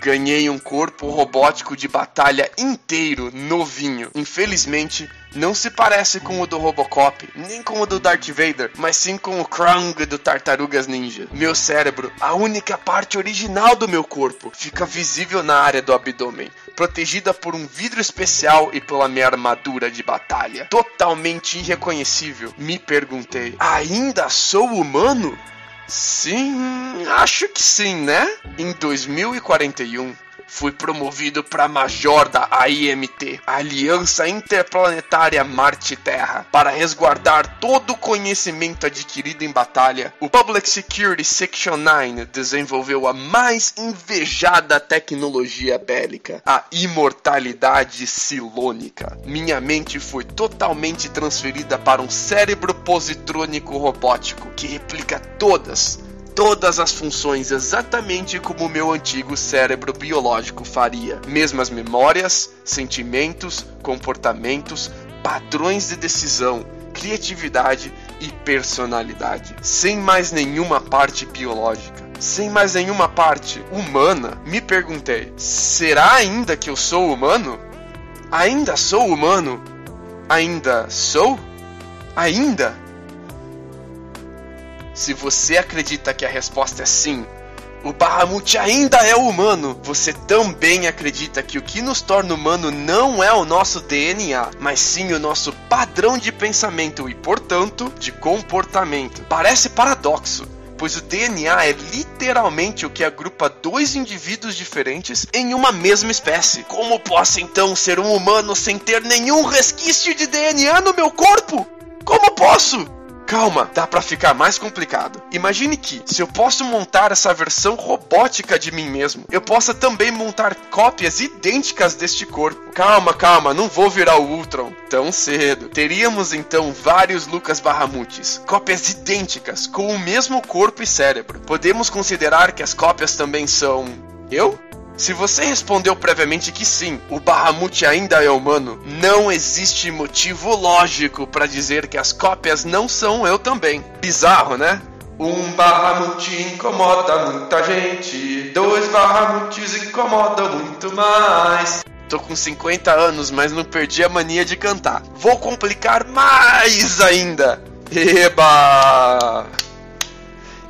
Ganhei um corpo robótico de batalha inteiro, novinho. Infelizmente, não se parece com o do Robocop, nem com o do Darth Vader, mas sim com o Krang do Tartarugas Ninja. Meu cérebro, a única parte original do meu corpo, fica visível na área do abdômen, protegida por um vidro especial e pela minha armadura de batalha. Totalmente irreconhecível. Me perguntei: ainda sou humano? Sim, acho que sim, né? Em 2041, fui promovido para major da AIMT, Aliança Interplanetária Marte-Terra, para resguardar todo o conhecimento adquirido em batalha. O Public Security Section 9 desenvolveu a mais invejada tecnologia bélica, a imortalidade silônica. Minha mente foi totalmente transferida para um cérebro positrônico robótico que replica todas todas as funções exatamente como o meu antigo cérebro biológico faria. Mesmas memórias, sentimentos, comportamentos, padrões de decisão, criatividade e personalidade, sem mais nenhuma parte biológica. Sem mais nenhuma parte humana, me perguntei: será ainda que eu sou humano? Ainda sou humano? Ainda sou? Ainda? Se você acredita que a resposta é sim, o Bahamut ainda é humano. Você também acredita que o que nos torna humano não é o nosso DNA, mas sim o nosso padrão de pensamento e, portanto, de comportamento. Parece paradoxo, pois o DNA é literalmente o que agrupa dois indivíduos diferentes em uma mesma espécie. Como posso então ser um humano sem ter nenhum resquício de DNA no meu corpo? Como posso? Calma, dá para ficar mais complicado. Imagine que, se eu posso montar essa versão robótica de mim mesmo, eu possa também montar cópias idênticas deste corpo. Calma, calma, não vou virar o Ultron tão cedo. Teríamos então vários Lucas Barramutes, cópias idênticas, com o mesmo corpo e cérebro. Podemos considerar que as cópias também são. Eu? Se você respondeu previamente que sim, o Bahamut ainda é humano, não existe motivo lógico para dizer que as cópias não são eu também. Bizarro, né? Um Bahamut incomoda muita gente, dois Bahamuts incomodam muito mais. Tô com 50 anos, mas não perdi a mania de cantar. Vou complicar mais ainda. Eba!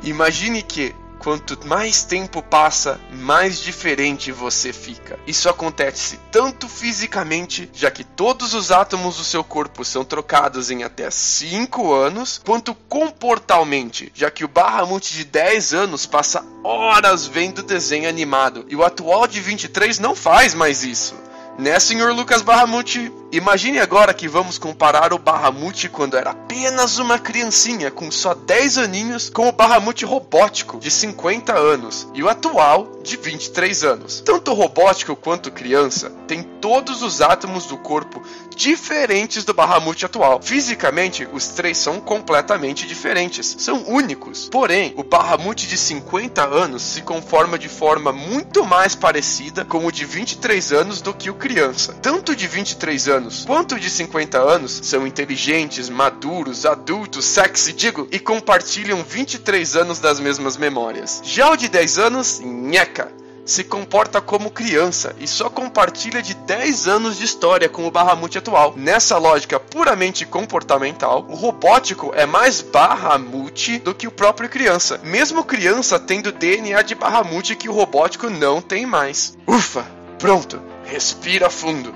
Imagine que quanto mais tempo passa, mais diferente você fica. Isso acontece tanto fisicamente, já que todos os átomos do seu corpo são trocados em até 5 anos, quanto comportalmente, já que o Bahamut de 10 anos passa horas vendo desenho animado e o atual de 23 não faz mais isso. Né, senhor Lucas Bahamut? Imagine agora que vamos comparar o Bahamut quando era apenas uma criancinha com só 10 aninhos com o Bahamut robótico de 50 anos e o atual de 23 anos. Tanto robótico quanto criança tem todos os átomos do corpo diferentes do Bahamut atual. Fisicamente, os três são completamente diferentes, são únicos. Porém, o Bahamut de 50 anos se conforma de forma muito mais parecida com o de 23 anos do que o criança. Tanto de 23 anos quanto de 50 anos são inteligentes, maduros, adultos, sexy, digo, e compartilham 23 anos das mesmas memórias. Já o de 10 anos, nheca se comporta como criança e só compartilha de 10 anos de história com o Bahamut atual. Nessa lógica puramente comportamental, o robótico é mais Bahamut do que o próprio criança, mesmo criança tendo DNA de Bahamut que o robótico não tem mais. Ufa! Pronto, respira fundo.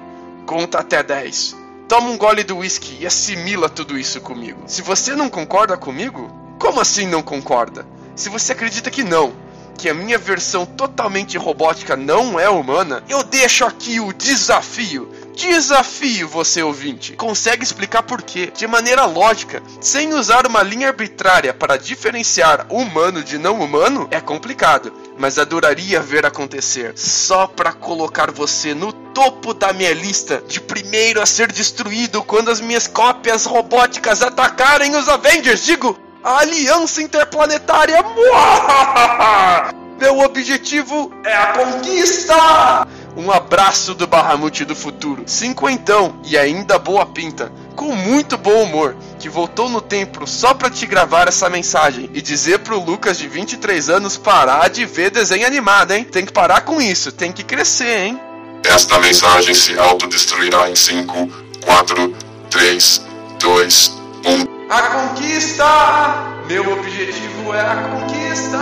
Conta até 10. Toma um gole do whisky e assimila tudo isso comigo. Se você não concorda comigo, como assim não concorda? Se você acredita que não, que a minha versão totalmente robótica não é humana, eu deixo aqui o desafio. Desafio você ouvinte. Consegue explicar por quê? De maneira lógica, sem usar uma linha arbitrária para diferenciar humano de não humano, é complicado, mas adoraria ver acontecer. Só para colocar você no topo da minha lista de primeiro a ser destruído quando as minhas cópias robóticas atacarem os Avengers. Digo, a Aliança Interplanetária. Meu objetivo é a conquista! Um abraço do Bahamut do futuro, cinquentão e ainda boa pinta, com muito bom humor, que voltou no tempo só pra te gravar essa mensagem e dizer pro Lucas de 23 anos parar de ver desenho animado, hein? Tem que parar com isso, tem que crescer, hein? Esta mensagem se autodestruirá em 5, 4, 3, 2, 1. A conquista! Meu objetivo é a conquista!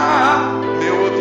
Meu objetivo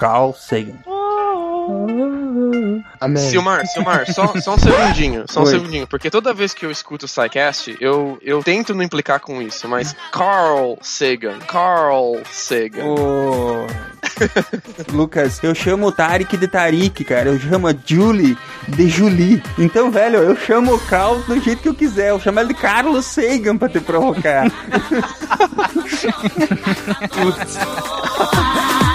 Carl Sagan. Amém. Silmar, Silmar, só, só um segundinho, só um Oi. segundinho, porque toda vez que eu escuto o SciCast, eu, eu tento não implicar com isso, mas Carl Sagan, Carl Sagan. Ô, Lucas, eu chamo o Tarik de Tarik, cara. Eu chamo a Julie de Julie. Então, velho, eu chamo o Carl do jeito que eu quiser. Eu chamo ele de Carlos Sagan pra te provocar. Putz.